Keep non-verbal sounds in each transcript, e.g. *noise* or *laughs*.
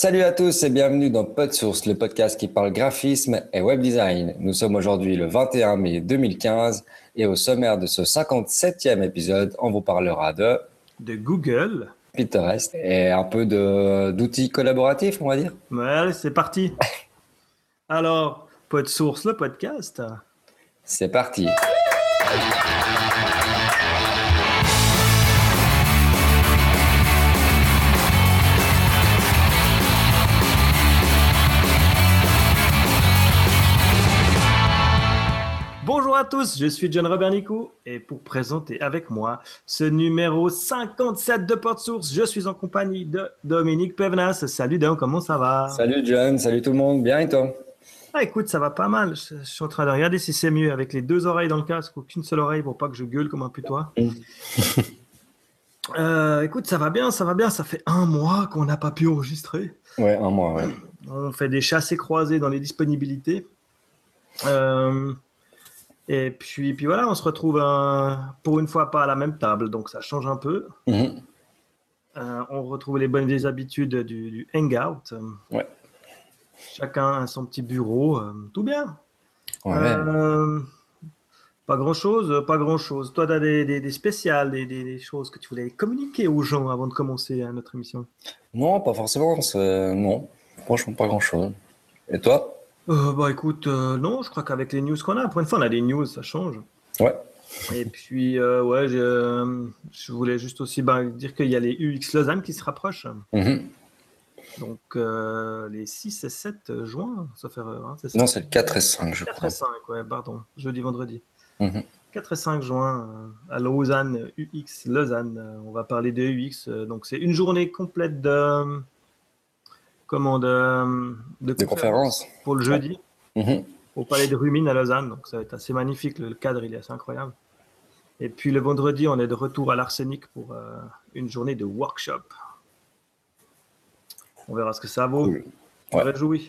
salut à tous et bienvenue dans PodSource, le podcast qui parle graphisme et web design. Nous sommes aujourd'hui le 21 mai 2015 et au sommaire de ce 57e épisode, on vous parlera de... De Google. Pinterest et un peu d'outils collaboratifs, on va dire. Ouais, c'est parti. *laughs* Alors, PodSource, le podcast. C'est parti. Tous, je suis John Robert Nicou et pour présenter avec moi ce numéro 57 de Porte Source, je suis en compagnie de Dominique Pevenas. Salut Dom, comment ça va? Salut John, salut tout le monde, bien et toi? Ah, écoute, ça va pas mal. Je, suis en train de regarder si c'est mieux avec les deux oreilles dans le casque ou qu'une seule oreille pour pas que je gueule comme un putois. *laughs* Euh, écoute, ça va bien, ça va bien. Ça fait un mois qu'on n'a pas pu enregistrer. Ouais, un mois, ouais. On fait des chassés croisés dans les disponibilités. Euh, et puis, puis voilà, on se retrouve pour une fois pas à la même table, donc ça change un peu. Mhm. Euh, on retrouve les bonnes vieilles habitudes du, hangout. Ouais. Chacun a son petit bureau, euh, tout bien. Euh, pas grand chose, pas grand chose. Toi, tu as des, des, spéciales, des, des, choses que tu voulais communiquer aux gens avant de commencer notre émission? Non, pas forcément. Non, franchement, pas grand chose. Et toi? Euh, bah écoute, euh, non, je crois qu'avec les news qu'on a, pour une fois, on a des news, ça change. Ouais. Et puis, euh, ouais, je, voulais juste aussi bah, dire qu'il y a les UX Lausanne qui se rapprochent. Mhm. Donc, les 6 et 7 juin, ça fait. Hein, non, c'est le 4 et 5, je 4 crois. 4 et 5, ouais, pardon, jeudi, vendredi. 4 mhm. et 5 juin à Lausanne, UX Lausanne. On va parler de UX. Donc, c'est une journée complète de comment, de, de, conférence pour le jeudi mhm. au Palais de Rumine à Lausanne. Donc ça va être assez magnifique. Le cadre, il est assez incroyable. Et puis le vendredi, on est de retour à l'Arsenic pour euh, une journée de workshop. On verra ce que ça vaut. On va jouer.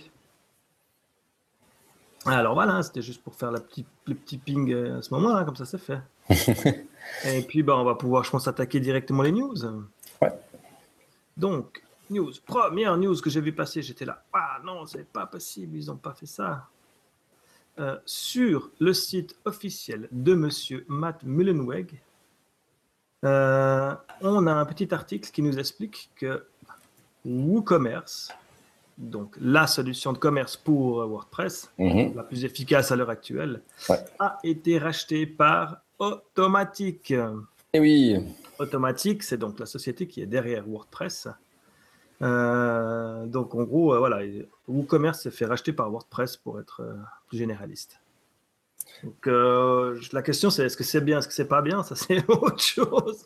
Alors voilà, c'était juste pour faire la petite, le petit ping euh, à ce moment-là, comme ça c'est fait. *laughs* Et puis bah, on va pouvoir, je pense, attaquer directement les news. Ouais. Donc, news, première news que j'ai vu passer, j'étais là, ah non, c'est pas possible, ils n'ont pas fait ça. Euh, sur le site officiel de Monsieur Matt Mullenweg, euh, on a un petit article qui nous explique que WooCommerce, donc la solution de commerce pour WordPress, mhm. la plus efficace à l'heure actuelle, a été racheté par Automatic. Et eh oui. Automatic, c'est donc la société qui est derrière WordPress. Euh, donc en gros, euh, voilà, WooCommerce s'est fait racheter par WordPress pour être euh, plus généraliste. Donc la question c'est est-ce que c'est bien, est-ce que c'est pas bien? Ça c'est *laughs* autre chose.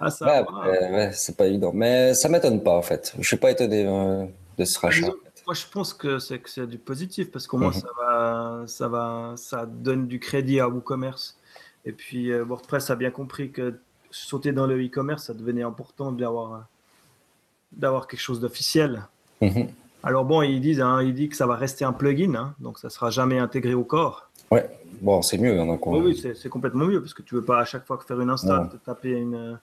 ouais, c'est pas évident, mais ça m'étonne pas en fait. Je suis pas étonné de ce rachat. Moi, je pense que c'est du positif parce qu'au moins mhm. ça va, ça va, ça donne du crédit à WooCommerce. Et puis WordPress a bien compris que sauter dans le e-commerce, ça devenait important d'avoir d'avoir quelque chose d'officiel. Mhm. Alors bon, ils disent, hein, ils disent que ça va rester un plugin, hein, donc ça sera jamais intégré au corps. Ouais, bon, c'est mieux. Hein, oui, c'est complètement mieux parce que tu veux pas à chaque fois faire une install, te taper une,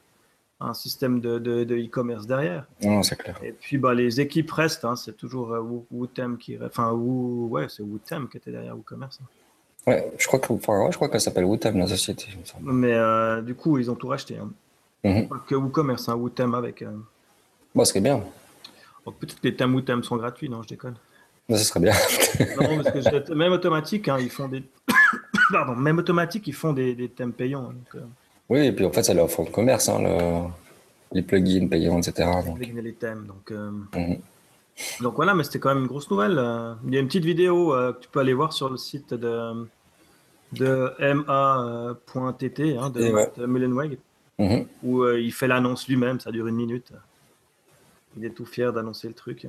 un système de e-commerce de, derrière. Non, c'est clair. Et puis bah, les équipes restent, c'est toujours euh, Wootem qui, enfin ouais, c'est Wootem qui était derrière WooCommerce. Ouais, je crois que, enfin, je crois qu'elle s'appelle Wootem la société. Mais euh, du coup, ils ont tout racheté. Hein. Mhm. Pas que WooCommerce, hein, Wootem avec. Euh, Bon, ce serait bien. Peut-être que les thèmes ou thèmes sont gratuits, non, je déconne. Non, ce serait bien. non, parce que même automatique, hein, ils font des. *coughs* Pardon, même automatique, ils font des, des thèmes payants. Euh. Oui, et puis en fait, ça leur fond de commerce, hein, le... les plugins payants, etc. Donc. Les, thèmes, donc. Euh. Mhm. Donc voilà, mais c'était quand même une grosse nouvelle. Euh. Il y a une petite vidéo que tu peux aller voir sur le site de, de ma.tt, hein, de Mullenweg, mhm. où il fait l'annonce lui-même, ça dure une minute. Il est tout fier d'annoncer le truc.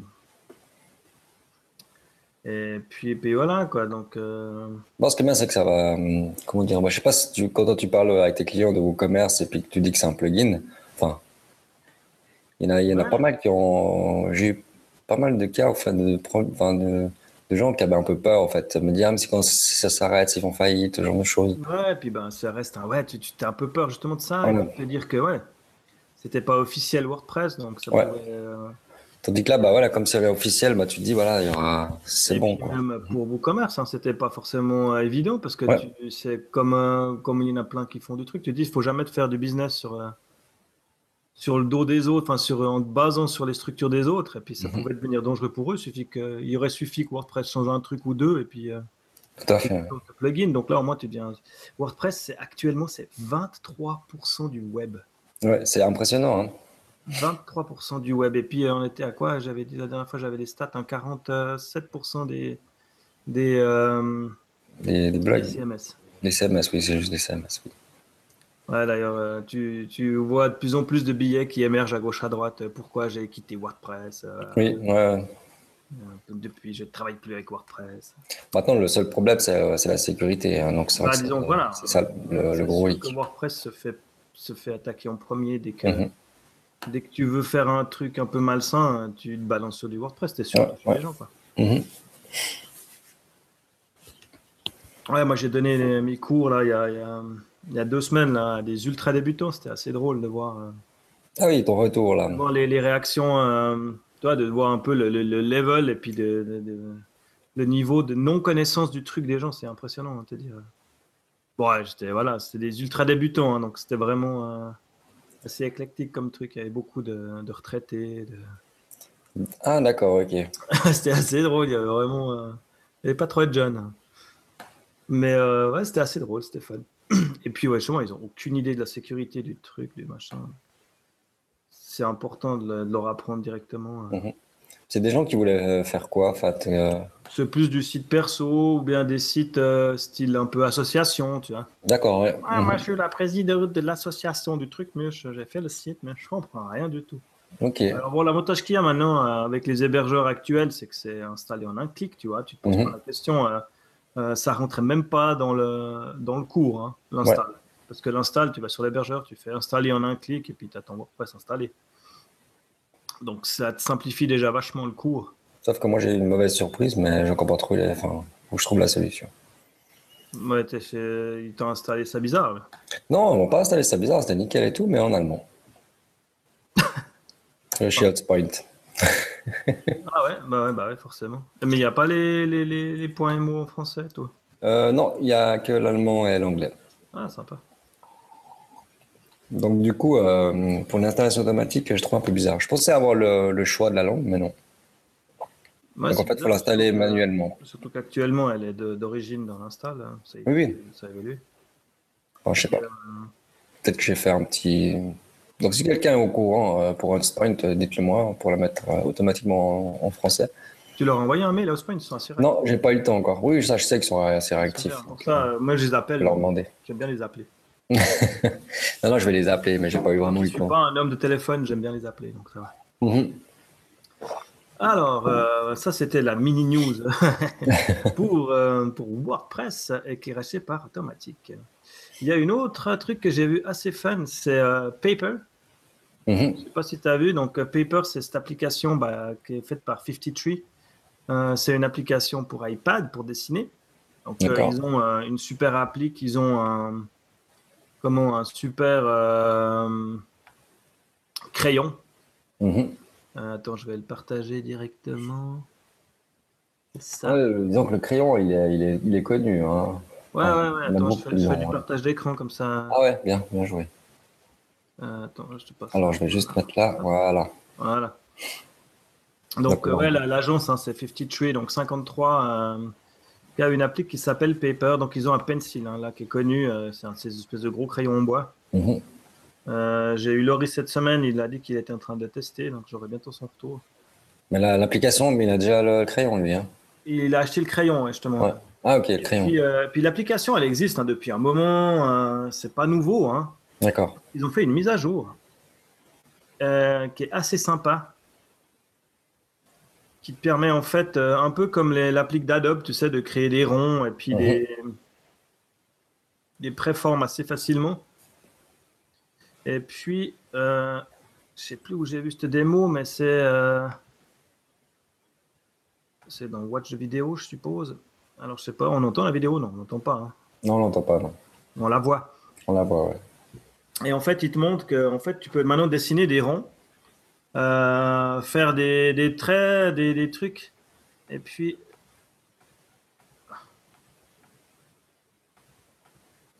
Et puis, puis voilà, quoi. Donc, euh... ce qui est bien, c'est que ça va. Hum, comment dire Moi, je sais pas si tu, quand tu parles avec tes clients de WooCommerce et puis que tu dis que c'est un plugin, enfin, il y en a, il y en a pas mal qui ont. J'ai eu pas mal de cas, enfin, de, enfin, de, de gens qui avaient un peu peur, en fait. Me dire, ah, mais c'est quand ça s'arrête, s'ils font faillite, ce genre de choses. Ouais, et puis ben, ça reste un. Ouais, tu, tu as un peu peur justement de ça. Ouais, te dire que, ouais, c'était pas officiel WordPress, donc ça ouais. euh, Tandis que là, bah voilà, comme c'est officiel, bah tu te dis voilà, il y aura, c'est bon. Quoi. Même pour WooCommerce, hein, c'était pas forcément euh, évident parce que c'est comme euh, comme il y en a plein qui font du truc. Tu te dis, il faut jamais te faire du business sur euh, sur le dos des autres, enfin sur en te basant sur les structures des autres. Et puis ça mhm. pouvait devenir dangereux pour eux. Il suffit que, il aurait suffi que WordPress change un truc ou deux et puis. Tout à fait. Plugin. Donc là, au moins, tu dis WordPress, c'est actuellement c'est 23% du web. Ouais, c'est impressionnant. Hein. 23% du web. Et puis, euh, on était à quoi? J'avais la dernière fois, j'avais des stats, un 47% des, des, euh, des, blogs. Des CMS. Des CMS, oui, c'est juste des CMS. Oui. Ouais, d'ailleurs, euh, tu, tu, vois de plus en plus de billets qui émergent à gauche, à droite. Pourquoi j'ai quitté WordPress Oui, ouais. Depuis, je ne travaille plus avec WordPress. Maintenant, le seul problème, c'est la sécurité. Hein, donc, bah, disons, voilà. C'est ça le, gros hic. WordPress se fait, se fait attaquer en premier dès que, mhm. Dès que tu veux faire un truc un peu malsain, tu te balances sur du WordPress, t'es sûr ouais, les gens. Quoi. Mhm. Ouais, moi j'ai donné mes cours là, il, y a, il, y a, deux semaines là, à des ultra débutants, c'était assez drôle de voir. Euh, ah oui, ton retour là. De voir les, les réactions, euh, toi, de voir un peu le, le, level et puis de, le niveau de non-connaissance du truc des gens, c'est impressionnant, à te dire. Bon, ouais, j'étais, voilà, c'était des ultra débutants, hein, donc c'était vraiment. Euh, assez éclectique comme truc. Il y avait beaucoup de, retraités. Ah, d'accord, ok. *laughs* c'était assez drôle. Il y avait vraiment. Euh, il n'y avait pas trop de jeunes. Mais euh, ouais, c'était assez drôle, c'était fun. *clears throat* Et puis, ouais, justement, ils n'ont aucune idée de la sécurité du truc, du machin. C'est important de, leur apprendre directement. Hein. Mhm. C'est des gens qui voulaient euh, faire quoi, Fat euh? C'est plus du site perso ou bien des sites euh, style un peu association, tu vois. D'accord, ouais. Ah, moi, mhm. je suis la présidente de l'association du truc, mais j'ai fait le site, mais je comprends rien du tout. Ok. Alors, bon, l'avantage qu'il y a maintenant avec les hébergeurs actuels, c'est que c'est installé en un clic, tu vois. Tu te poses mhm. pas la question, ça rentrait même pas dans le, dans le cours, hein, l'install. Parce que l'install, tu vas sur l'hébergeur, tu fais installer en un clic et puis tu attends WordPress installé. Donc ça te simplifie déjà vachement le cours. Sauf que moi j'ai eu une mauvaise surprise, mais je comprends pas trop les... enfin, où je trouve la solution. Ouais, ils t'ont installé ça bizarre. Non, ils m'ont pas installé ça bizarre, c'était nickel et tout, mais en allemand. *laughs* chez Hotpoint. *laughs* ah ouais bah, ouais, bah ouais, forcément. Mais il n'y a pas les, les, les, points et mots en français, toi? Euh, Non, il n'y a que l'allemand et l'anglais. Ah, sympa. Donc du coup, euh, pour l'installation automatique, je trouve un peu bizarre. Je pensais avoir le, choix de la langue, mais non. Donc en fait, il faut l'installer manuellement. Surtout qu'actuellement, elle est d'origine dans l'install. Hein. Oui, oui. Ça a évolué. Enfin, je sais pas. Euh, Peut-être que je vais faire un petit. Donc si quelqu'un est au courant euh, pour un sprint, dites-le moi pour la mettre automatiquement en, français. Tu leur as envoyé un mail à sprint, ils sont assez réactifs. Non, j'ai pas eu le temps encore. Oui, ça, je sais qu'ils sont assez réactifs. moi, je les appelle. leur demander. J'aime bien les appeler. *laughs* non, non, je vais les appeler, mais j'ai pas eu vraiment le temps. Je suis pas un homme de téléphone, j'aime bien les appeler, donc ça va. Mhm. Alors, euh, ça c'était la mini news *laughs* pour, euh, pour WordPress et qui est restée par automatique. Il y a une autre truc que j'ai vu assez fun, c'est euh, Paper. Mhm. Je ne sais pas si tu as vu, donc Paper c'est cette application bah, qui est faite par 53. c'est une application pour iPad pour dessiner. Donc ils ont une super appli qu'ils ont un comment un super euh, crayon. Mhm. Euh, attends, je vais le partager directement. Ça. disons que le crayon, il est, il est, il est connu. Hein. Ouais, ouais, ouais. Attends, je fais, du partage d'écran comme ça. Ah ouais, bien, bien joué. Euh, attends, je te passe. Alors, je vais juste mettre là. Voilà. Voilà. Donc, ouais, l'agence, hein, c'est 53, donc 53 il y a une appli qui s'appelle Paper. Donc, ils ont un pencil hein, là qui est connu. Euh, c'est un de ces espèces de gros crayons en bois. Mhm. Euh, j'ai eu Laurie cette semaine. Il a dit qu'il était en train de tester. Donc, j'aurai bientôt son retour. Mais l'application, mais il a déjà le crayon, lui. Hein. Il a acheté le crayon, justement. Ah, ok, le crayon. Puis, euh, puis l'application, elle existe hein, depuis un moment. c'est pas nouveau. D'accord. Ils ont fait une mise à jour qui est assez sympa qui te permet en fait, euh, un peu comme l'applique d'Adobe, tu sais, de créer des ronds et puis des, des préformes assez facilement. Et puis, euh, je sais plus où j'ai vu cette démo, mais c'est euh, c'est dans Watch vidéo, je suppose. Alors, je sais pas, on entend la vidéo? Non, on n'entend pas. Hein. Non, on n'entend pas, non. On la voit. On la voit, ouais. Et en fait, il te montre que en fait, tu peux maintenant dessiner des ronds euh, faire des, des traits, des, des trucs. Et puis,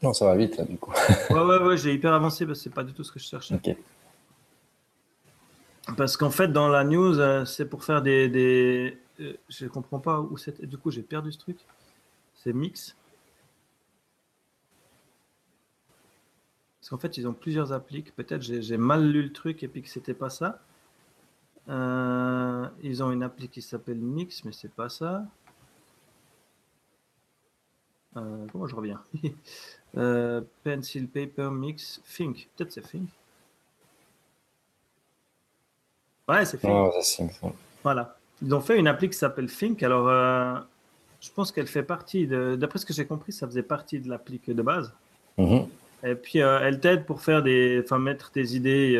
Non, ça va vite là, du coup. ouais, ouais, ouais, j'ai hyper avancé parce que c'est pas du tout ce que je cherchais. ok. Parce qu'en fait, dans la news, euh, c'est pour faire des. des euh, je comprends pas où c'était. Du coup, j'ai perdu ce truc. C'est mix. Parce qu'en fait, ils ont plusieurs appliques. Peut-être j'ai j'ai mal lu le truc et puis que c'était pas ça. Euh, ils ont une appli qui s'appelle Mix, mais c'est pas ça. Euh, comment je reviens? *laughs* Euh, Pencil, paper, mix, think. Peut-être c'est think. Ouais, c'est think. Voilà. Ils ont fait une appli qui s'appelle Think. Alors, euh, je pense qu'elle fait partie de. D'après ce que j'ai compris, ça faisait partie de l'appli de base. Mhm. Et puis, elle t'aide pour faire des. Enfin, mettre tes idées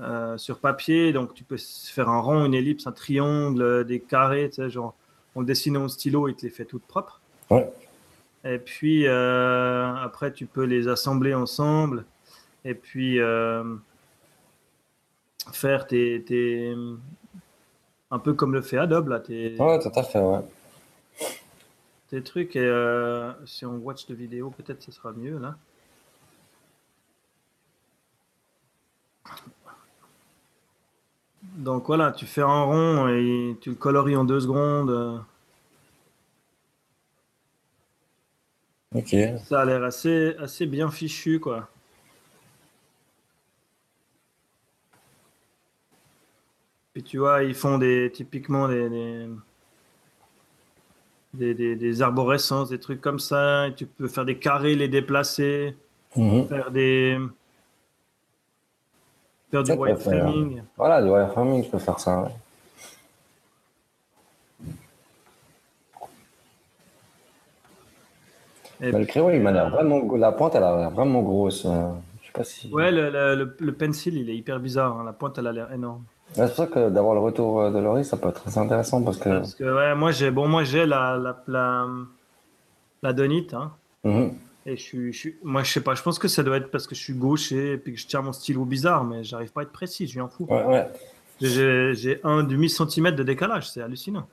euh, sur papier. Donc, tu peux faire un rond, une ellipse, un triangle, euh, des carrés. Tu sais, genre, on le dessine au stylo, il te les fait toutes propres. Ouais. Et puis, euh, après, tu peux les assembler ensemble. Et puis, euh, faire tes, tes- Un peu comme le fait Adobe, là, tes, Ouais, tout à fait, ouais. tes trucs. Et si on watch de vidéo, peut-être ce sera mieux, là. Donc voilà, tu fais un rond et tu le colories en deux secondes. Ok. Ça a l'air assez, assez bien fichu, quoi. Puis tu vois, ils font des, typiquement des, des, des, des- des arborescences, des trucs comme ça. Et tu peux faire des carrés, les déplacer, Mhm. faire des. Faire du faire, wireframing. Voilà, du wireframing, je peux faire ça. ouais. Et Mais le crayon, il m'a l'air euh, vraiment. La pointe, elle a l'air vraiment grosse. euh, Je sais pas si. Ouais, le, le, le- pencil, il est hyper bizarre. hein. La pointe, elle a l'air énorme. Ouais, C'est pour ça que d'avoir le retour euh, de Laurie, ça peut être très intéressant parce que. Parce que ouais, moi j'ai bon moi j'ai la la la, la donite hein, Mhm. Et je suis, je suis- moi je sais pas je pense que ça doit être parce que je suis gaucher et puis que je tiens mon stylo bizarre mais j'arrive pas à être précis je m'en fous. Ouais, ouais. J'ai un demi centimètre de décalage c'est hallucinant.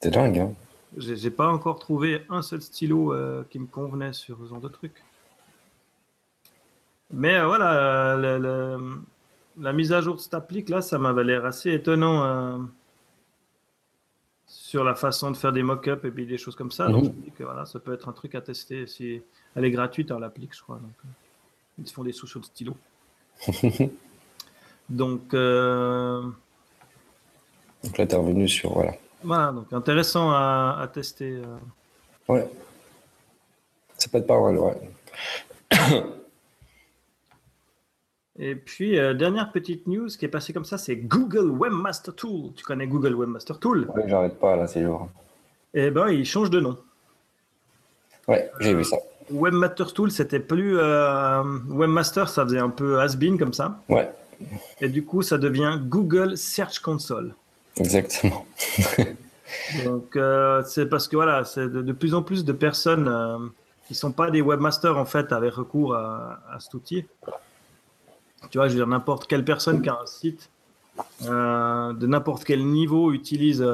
C'est dingue, hein. J'ai pas encore trouvé un seul stylo euh, qui me convenait sur ce genre de truc. Mais euh, voilà le- le- la mise à jour de cette appli là ça m'avait l'air assez étonnant. euh, sur la façon de faire des mock-ups et puis des choses comme ça. Donc, Mhm. je me dis que voilà, ça peut être un truc à tester. Si... Elle est gratuite, hein, l'appli, je crois. Donc, euh, ils se font des sous sur le stylo. *laughs* donc, euh, Donc là, t'es revenu sur. Voilà. voilà, donc intéressant à, à tester. euh. Ouais. Ça peut être pas mal, ouais. *coughs* Et puis, euh, dernière petite news qui est passée comme ça, c'est Google Webmaster Tool. Tu connais Google Webmaster Tool? Ouais, j'arrête pas là ces jours. Eh ben, il change de nom. Ouais, j'ai vu ça. Webmaster Tool, c'était plus euh, Webmaster, ça faisait un peu has-been comme ça. Ouais, Et du coup, ça devient Google Search Console. exactement. *laughs* Donc, euh, c'est parce que voilà, c'est de, de plus en plus de personnes euh, qui sont pas des webmasters en fait avaient recours à, à cet outil. Tu vois, je veux dire, n'importe quelle personne qui a un site de n'importe quel niveau utilise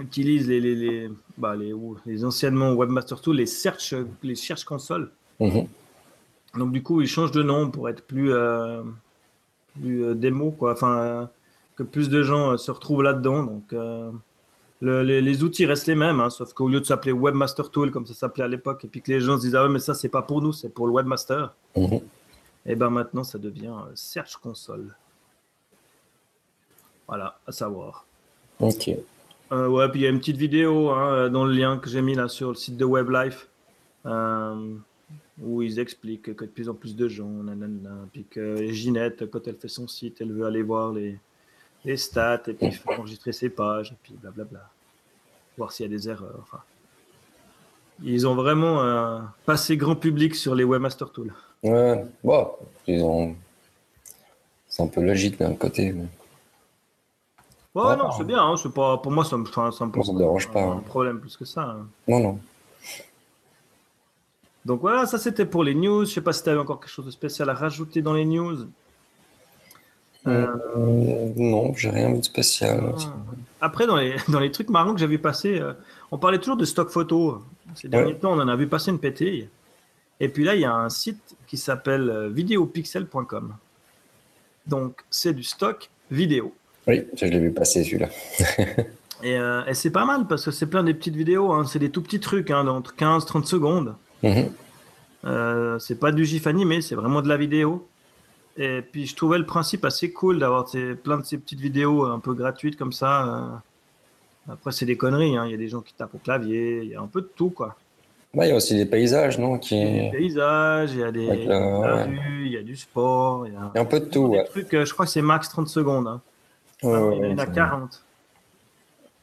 utilise les les, les, bah, les, les anciennement webmaster tools, les search les search consoles. Mhm. Donc du coup, ils changent de nom pour être plus, euh, plus euh, démo, quoi. Enfin, euh, que plus de gens euh, se retrouvent là-dedans. Donc, le- les, les outils restent les mêmes, hein, sauf qu'au lieu de s'appeler Webmaster Tool comme ça s'appelait à l'époque, et puis que les gens se disent ah ouais mais ça c'est pas pour nous, c'est pour le Webmaster. Mhm. Et ben maintenant ça devient Search Console. Voilà, à savoir. Ok. Euh, ouais, puis il y a une petite vidéo hein, dans le lien que j'ai mis là sur le site de WebLife euh, où ils expliquent que de plus en plus de gens, nanana, puis que Ginette, quand elle fait son site, elle veut aller voir les, les stats et puis faire enregistrer ses pages et puis blablabla. Voir s'il y a des erreurs. Ils ont vraiment euh, passé grand public sur les Webmaster Tools. Ouais, bon, ont. C'est un peu logique d'un côté. Ouais, non, c'est bien. hein, pas, pour moi, ça me, enfin, ça me ça me dérange pas, un hein. problème plus que ça. hein. Non, non. Donc voilà, ça c'était pour les news. Je sais pas si tu avais encore quelque chose de spécial à rajouter dans les news. Euh, non, j'ai rien de spécial. Ah. Après, dans les, *laughs* dans les trucs marrants que j'ai vu passer, euh, on parlait toujours de stock photo. Ces derniers temps, on en a vu passer une pétille. Et puis là, il y a un site qui s'appelle euh, videopixel.com. Donc, c'est du stock vidéo. Oui, je l'ai vu passer celui-là. *laughs* et, et c'est pas mal parce que c'est plein des petites vidéos. Hein. C'est des tout petits trucs, hein, d'entre 15-30 secondes. Mhm. c'est pas du GIF animé, c'est vraiment de la vidéo. Et puis je trouvais le principe assez cool d'avoir plein de ces petites vidéos un peu gratuites comme ça. Euh. Après, c'est des conneries. Hein. Il y a des gens qui tapent au clavier. Il y a un peu de tout, quoi. il y a aussi des paysages, non qui... Il y a des paysages, il y a des il y a du sport. Il y a, un peu de tout. Ouais. trucs, euh, je crois que c'est max 30 secondes. Hein. Il y en a 40.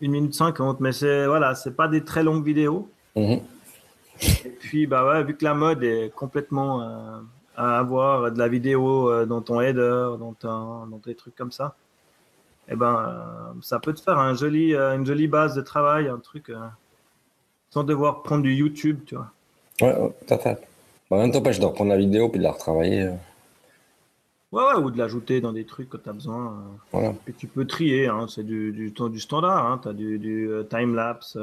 1 minute 50, mais c'est voilà, c'est pas des très longues vidéos. Mhm. Et puis, bah ouais, vu que la mode est complètement euh, à avoir de la vidéo euh, dans ton header, dans, dans des trucs comme ça, eh ben, euh, ça peut te faire un joli, une jolie base de travail, un truc sans devoir prendre du YouTube, tu vois. Ouais, tout à fait. En même temps, je dois reprendre la vidéo puis de la retravailler. Ouais, ouais, ou de l'ajouter dans des trucs que tu as besoin. Voilà. Et tu peux trier, hein, c'est du, du, du, standard. Hein, tu as du, du time-lapse,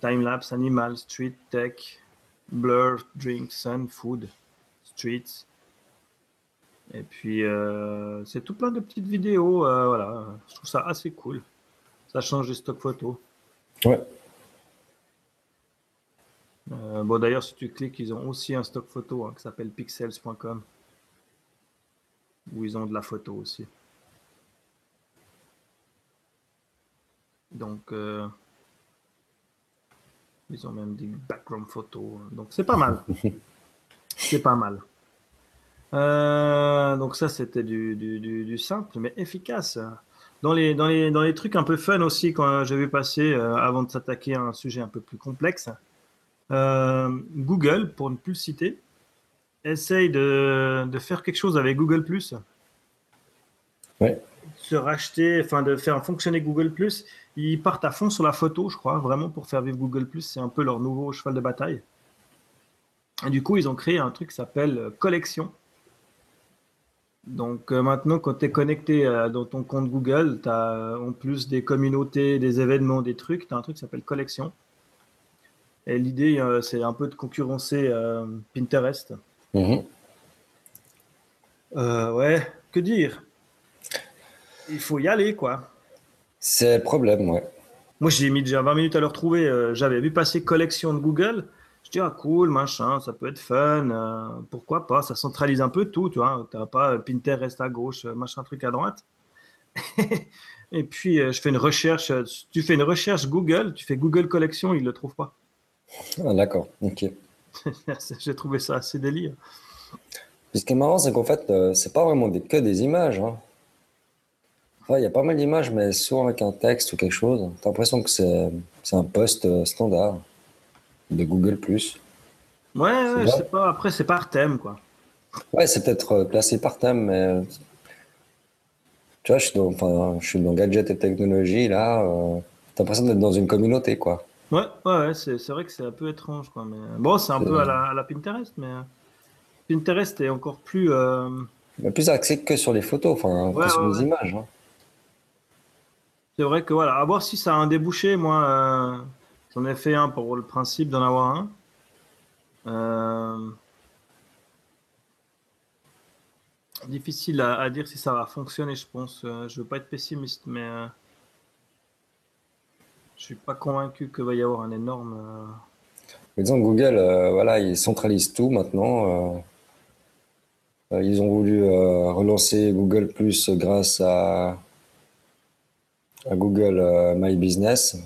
time-lapse, animal, street, tech, blur, drink, sun, food. Streets. Et puis, euh, c'est tout plein de petites vidéos. Euh, voilà, je trouve ça assez cool. Ça change des stock photos. Ouais. Euh, bon, d'ailleurs, si tu cliques, ils ont aussi un stock photo hein, qui s'appelle pixels.com où ils ont de la photo aussi. Donc, ils ont même des background photos. Donc, c'est pas mal. *laughs* C'est pas mal. Euh, donc ça, c'était du, simple, mais efficace. Dans les, dans, les, dans les trucs un peu fun aussi, quand j'ai vu passer, euh, avant de s'attaquer à un sujet un peu plus complexe, euh, Google, pour ne plus le citer, essaye de, faire quelque chose avec Google ⁇ ouais. Se racheter, enfin de faire fonctionner Google ⁇ Ils partent à fond sur la photo, je crois, vraiment pour faire vivre Google ⁇ C'est un peu leur nouveau cheval de bataille. Et du coup, ils ont créé un truc qui s'appelle euh, Collection. Donc euh, maintenant, quand tu es connecté euh, dans ton compte Google, tu as en plus des communautés, des événements, des trucs, tu as un truc qui s'appelle Collection. Et l'idée, c'est un peu de concurrencer Pinterest. Mhm. ouais, que dire? Il faut y aller, quoi. C'est le problème, ouais. Moi, j'ai mis déjà 20 minutes à le retrouver. J'avais vu passer Collection de Google. Je dis, ah cool, machin, ça peut être fun, euh, pourquoi pas, ça centralise un peu tout, tu vois, tu n'as pas Pinterest à gauche, euh, machin truc à droite. *laughs* et puis, euh, je fais une recherche, tu fais une recherche Google, tu fais Google Collection, il ne le trouve pas. Ah, d'accord, ok. *laughs* J'ai trouvé ça assez délire. ce qui est marrant, c'est qu'en fait, c'est pas vraiment des, que des images. Hein. Il y a pas mal d'images, mais souvent avec un texte ou quelque chose. Tu as l'impression que c'est un post standard de Google+. Ouais, ouais je sais pas. Après, c'est par thème, quoi. Ouais, c'est peut-être euh, classé par thème, mais tu vois, je suis dans, enfin, je suis dans gadget et technologie, là. Euh, T'as l'impression d'être dans une communauté, quoi. Ouais, ouais, c'est, vrai que c'est un peu étrange, quoi. Mais... Bon, c'est un peu à la, Pinterest, mais Pinterest est encore plus. Euh... plus axé que sur les photos, enfin, que sur les images. Hein. C'est vrai que voilà, à voir si ça a un débouché, moi. Euh, J'en ai fait un pour le principe d'en avoir un. Euh, difficile à, dire si ça va fonctionner, je pense. Euh, je veux pas être pessimiste, mais euh, je suis pas convaincu qu'il va y avoir un énorme. disons Google, voilà, ils centralisent tout maintenant. ils ont voulu relancer Google Plus grâce à, à Google My Business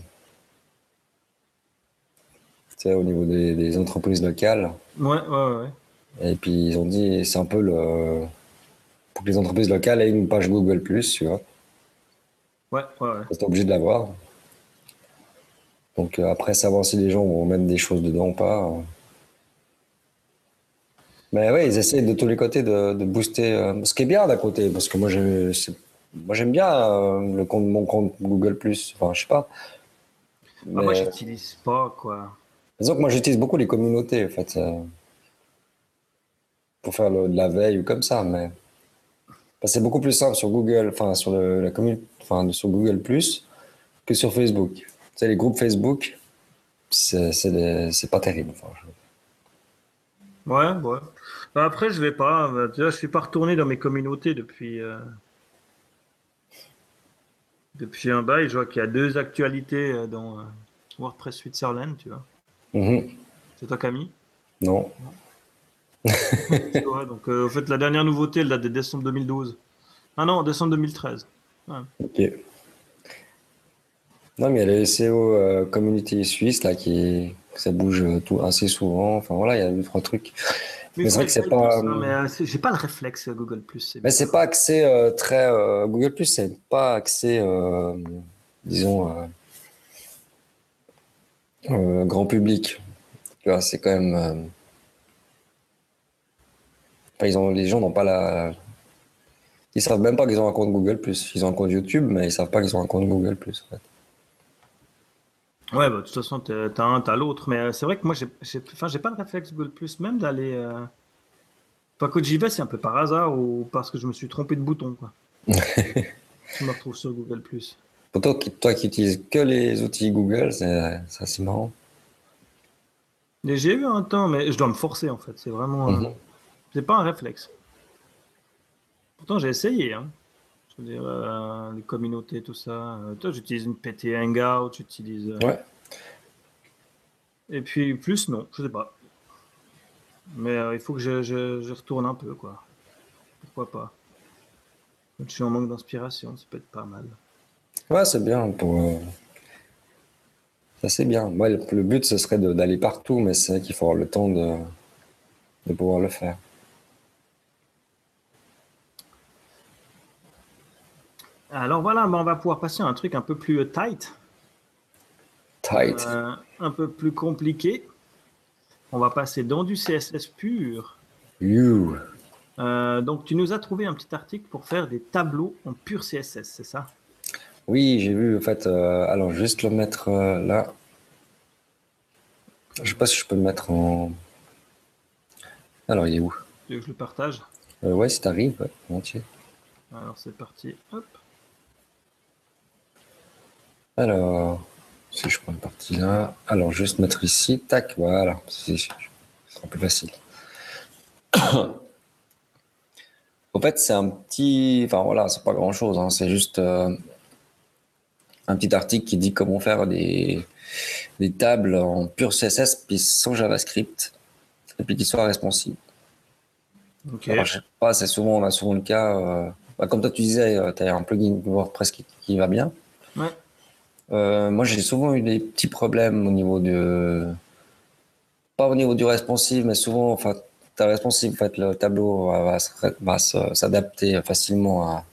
au niveau des, entreprises locales. Ouais, ouais, ouais. Et puis ils ont dit, c'est un peu le. Pour que les entreprises locales aient une page Google, tu vois. Ouais, ouais, ouais. C'est obligé de l'avoir. Donc euh, après, savoir si les gens vont mettre des choses dedans ou pas. Euh. Mais ouais, ils essaient de tous les côtés de, booster. Euh, ce qui est bien d'un côté, parce que moi, moi j'aime bien le compte, mon compte Google. Enfin, je sais pas. Mais... moi, j'utilise pas, quoi. Disons que moi, j'utilise beaucoup les communautés, en fait, pour faire de la veille ou comme ça, mais. c'est beaucoup plus simple sur Google, enfin sur le, la commune, enfin sur Google que sur Facebook. Sais, les groupes Facebook, c'est pas terrible. Ouais, ouais. Bah, Après, je vais pas. tu vois, je suis pas retourné dans mes communautés depuis. euh, Depuis un bail, je vois qu'il y a deux actualités euh, dans euh, WordPress Switzerland, tu vois. Mhm. C'est toi, Camille? Non. *laughs* Ouais, donc, euh, en fait, la dernière nouveauté, elle date de décembre 2012. Ah non, décembre 2013. Ok. Non, mais il y a les SEO euh, communauté suisse là qui ça bouge tout assez souvent. Enfin voilà, il y a deux trois trucs. Mais c'est vrai que c'est pas, hein, euh, mais euh, j'ai pas le réflexe euh, Google c'est Mais c'est pas axé euh, très euh, Google Plus, c'est pas axé, euh, disons, euh, euh, grand public. Tu vois, c'est quand même. euh, enfin, ils ont, les gens n'ont pas la. Ils savent même pas qu'ils ont un compte Google Plus. Ils ont un compte YouTube, mais ils savent pas qu'ils ont un compte Google Plus. En fait. Ouais, bah, de toute façon, t'as un, t'as l'autre. Mais euh, c'est vrai que moi, j'ai j'ai- j'ai pas le réflexe Google Plus, même d'aller. Euh... Enfin, quand j'y vais, c'est un peu par hasard ou parce que je me suis trompé de bouton. Quoi. *laughs* je me retrouve sur Google Plus. Pour toi, qui- toi qui utilises que les outils Google, c'est c'est assez marrant. Et J'ai eu un temps, mais je dois me forcer en fait. C'est vraiment. euh, Mhm. C'est pas un réflexe. Pourtant, j'ai essayé. Hein. Je veux dire, euh, les communautés, tout ça. Euh, toi, j'utilise une PT Hangout, j'utilise. euh, Ouais. Et puis, plus, non, je sais pas. Mais euh, il faut que je, je- je retourne un peu, quoi. Pourquoi pas je suis en manque d'inspiration, ça peut être pas mal. Ouais, c'est bien pour. Ça, c'est bien. Ouais, le, le but, ce serait d'aller partout, mais c'est vrai qu'il faut avoir le temps de, de pouvoir le faire. Alors voilà, bah, on va pouvoir passer à un truc un peu plus euh, tight, Tight. euh, un peu plus compliqué. On va passer dans du CSS pur. You. Euh, donc, tu nous as trouvé un petit article pour faire des tableaux en pur CSS, c'est ça? Oui, j'ai vu, en fait. euh, alors, juste le mettre là. Je sais pas si je peux le mettre en. Alors, il est où? Tu veux que je le partage? Ouais, si t'arrives, ouais, volontiers. Alors, c'est parti. Hop. Alors, si je prends une partie là. Alors, juste mettre ici. Tac, voilà. C'est- Ce sera plus facile. *coughs* En fait, c'est un petit. Enfin, voilà, c'est pas grand chose. C'est juste euh, un petit article qui dit comment faire des, des tables en pur CSS, puis sans JavaScript, et puis qui soient responsives. Ok. Alors, je sais pas, c'est souvent, on a souvent le cas. euh, bah, comme toi, tu disais, tu as un plugin WordPress qui, qui va bien. Ouais. Euh, moi, j'ai souvent eu des petits problèmes au niveau de. Pas au niveau du responsive, mais souvent, enfin, ta responsive, en fait, le tableau va, s'adapter facilement à,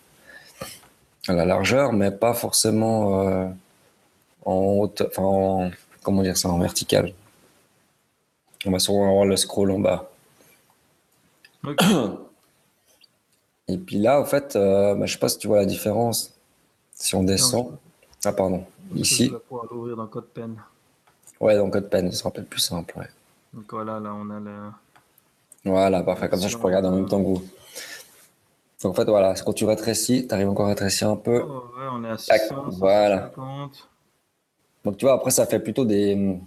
à la largeur, mais pas forcément euh, en haute, enfin, en- comment dire ça, en vertical. On va souvent avoir le scroll en bas. Et puis là, en fait, euh, bah, je sais pas si tu vois la différence. Si on descend. Ah, pardon. Ici. Je vais pouvoir l'ouvrir dans CodePen. Ouais, donc code pen, ce sera peut-être plus simple. Ouais. Donc voilà, là, on a le. Voilà, parfait. Comme ça, je peux regarder en même temps que vous. Donc, en fait, voilà, quand tu rétrécis, tu arrives encore à rétrécir un peu. Oh, ouais, on est à Tac, 600, voilà. 650. Donc, tu vois, après, ça fait plutôt des.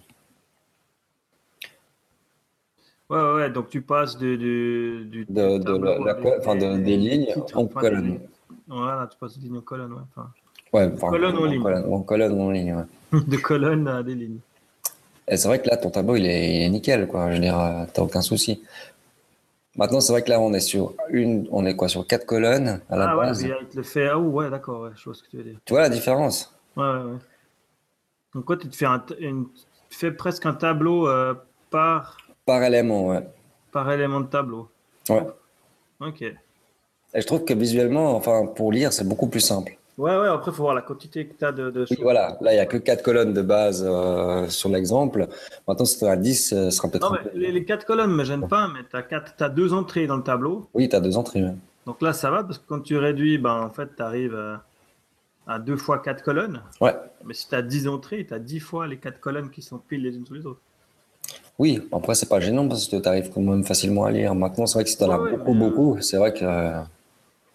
Ouais, ouais, donc tu passes de, de, du, De- du de tableau la- la avec co- enfin, de- des lignes en colonne. des- Voilà, tu passes de ligne en colonne, ouais. Enfin, Ouais, enfin, Colonne en ligne. Colonne, en colonne en ligne, ouais. *laughs* de colonne à des lignes. Et c'est vrai que là, ton tableau, il est, il est nickel, quoi. Je veux dire, euh, t'as aucun souci. Maintenant, c'est vrai que là, on est sur une, on est quoi, sur quatre colonnes à la Ah ouais, base. puis il te le fait. Ah ouais, d'accord, ouais, je vois ce que tu veux dire. Tu vois la différence? Ouais, ouais, ouais. Donc, quoi, tu te fais, un, une- tu fais presque un tableau euh, par, Par élément, ouais. par élément de tableau. Ouais. Ok. Et je trouve que visuellement, enfin, pour lire, c'est beaucoup plus simple. Ouais, ouais, après, il faut voir la quantité que tu as de, de Oui, voilà. Là, il n'y a que quatre colonnes de base euh, sur l'exemple. Maintenant, si tu as 10, ce sera peut-être Non, mais peu. les, les quatre colonnes ne me gênent pas, mais tu as, as deux entrées dans le tableau. Oui, tu as deux entrées. ouais. Donc là, ça va parce que quand tu réduis, ben, en fait, tu arrives à, à deux fois quatre colonnes. Ouais. Mais si tu as 10 entrées, tu as 10 fois les quatre colonnes qui sont pile les unes sur les autres. Oui, après, c'est pas gênant parce que tu arrives quand même facilement à lire. Maintenant, c'est vrai que si tu en as Ouais, beaucoup, mais, euh, beaucoup, c'est vrai que euh,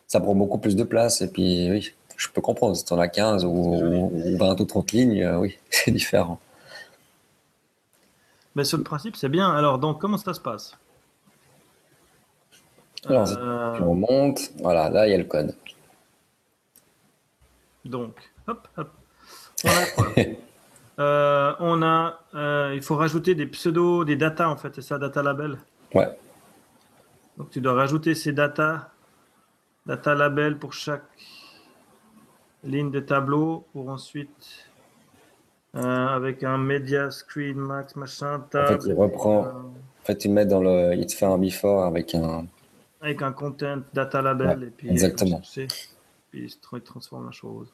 ça prend beaucoup plus de place. Et puis, oui, je peux comprendre. Si tu en as 15 ou, 20 ou 30 lignes, euh, oui, *laughs* c'est différent. Mais sur le principe, c'est bien. Alors, donc, comment ça se passe? Alors, on monte. Voilà, là, il y a le code. Donc, hop, hop. On a, *laughs* euh, on a euh, il faut rajouter des pseudos, des data en fait, c'est ça, data label? Ouais. Donc tu dois rajouter ces data, data label pour chaque ligne de tableau pour ensuite euh, avec un media screen max machin. en fait, il reprend. en fait, il met dans le, il te fait un before avec un. Avec un content data label et puis. Exactement. puis il transforme la chose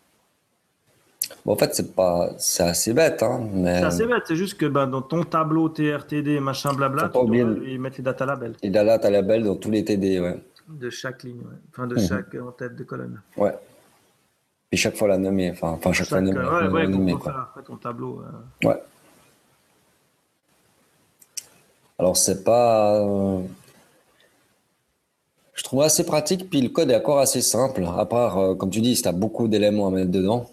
en fait, c'est pas, c'est assez bête, hein, mais... C'est assez bête, c'est juste que ben, dans ton tableau TRTD, machin, blabla, tu dois mettre les data labels. Les data labels dans tous les TD, ouais. De chaque ligne, ouais. Enfin, de mhm. chaque en tête de colonne. Ouais. Et chaque fois la nommer, enfin, enfin chaque, fois nommer. Ouais, ouais, nommer, pour faire ton tableau. Euh. Ouais. Alors, c'est pas. Euh, je trouve assez pratique, puis le code est encore assez simple, à part, euh, comme tu dis, si tu as beaucoup d'éléments à mettre dedans.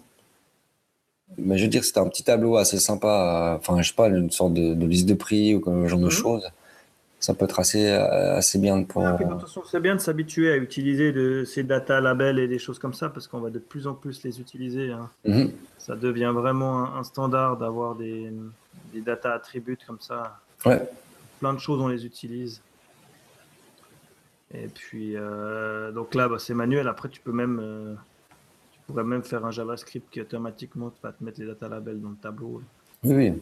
Mais je veux dire, c'était un petit tableau assez sympa. Enfin, je sais pas, une sorte de, liste de prix ou ce genre de mhm. choses. Ça peut être assez, assez bien pour. c'est bien de s'habituer à utiliser de, ces data labels et des choses comme ça parce qu'on va de plus en plus les utiliser. Hein. Mhm. Ça devient vraiment un, standard d'avoir des, des, data attributs comme ça. Ouais. Plein de choses, on les utilise. Et puis, euh, donc là, bah, c'est manuel. Après, tu peux même. Euh, pourrais même faire un JavaScript qui automatiquement va te mettre les data labels dans le tableau. Oui, oui.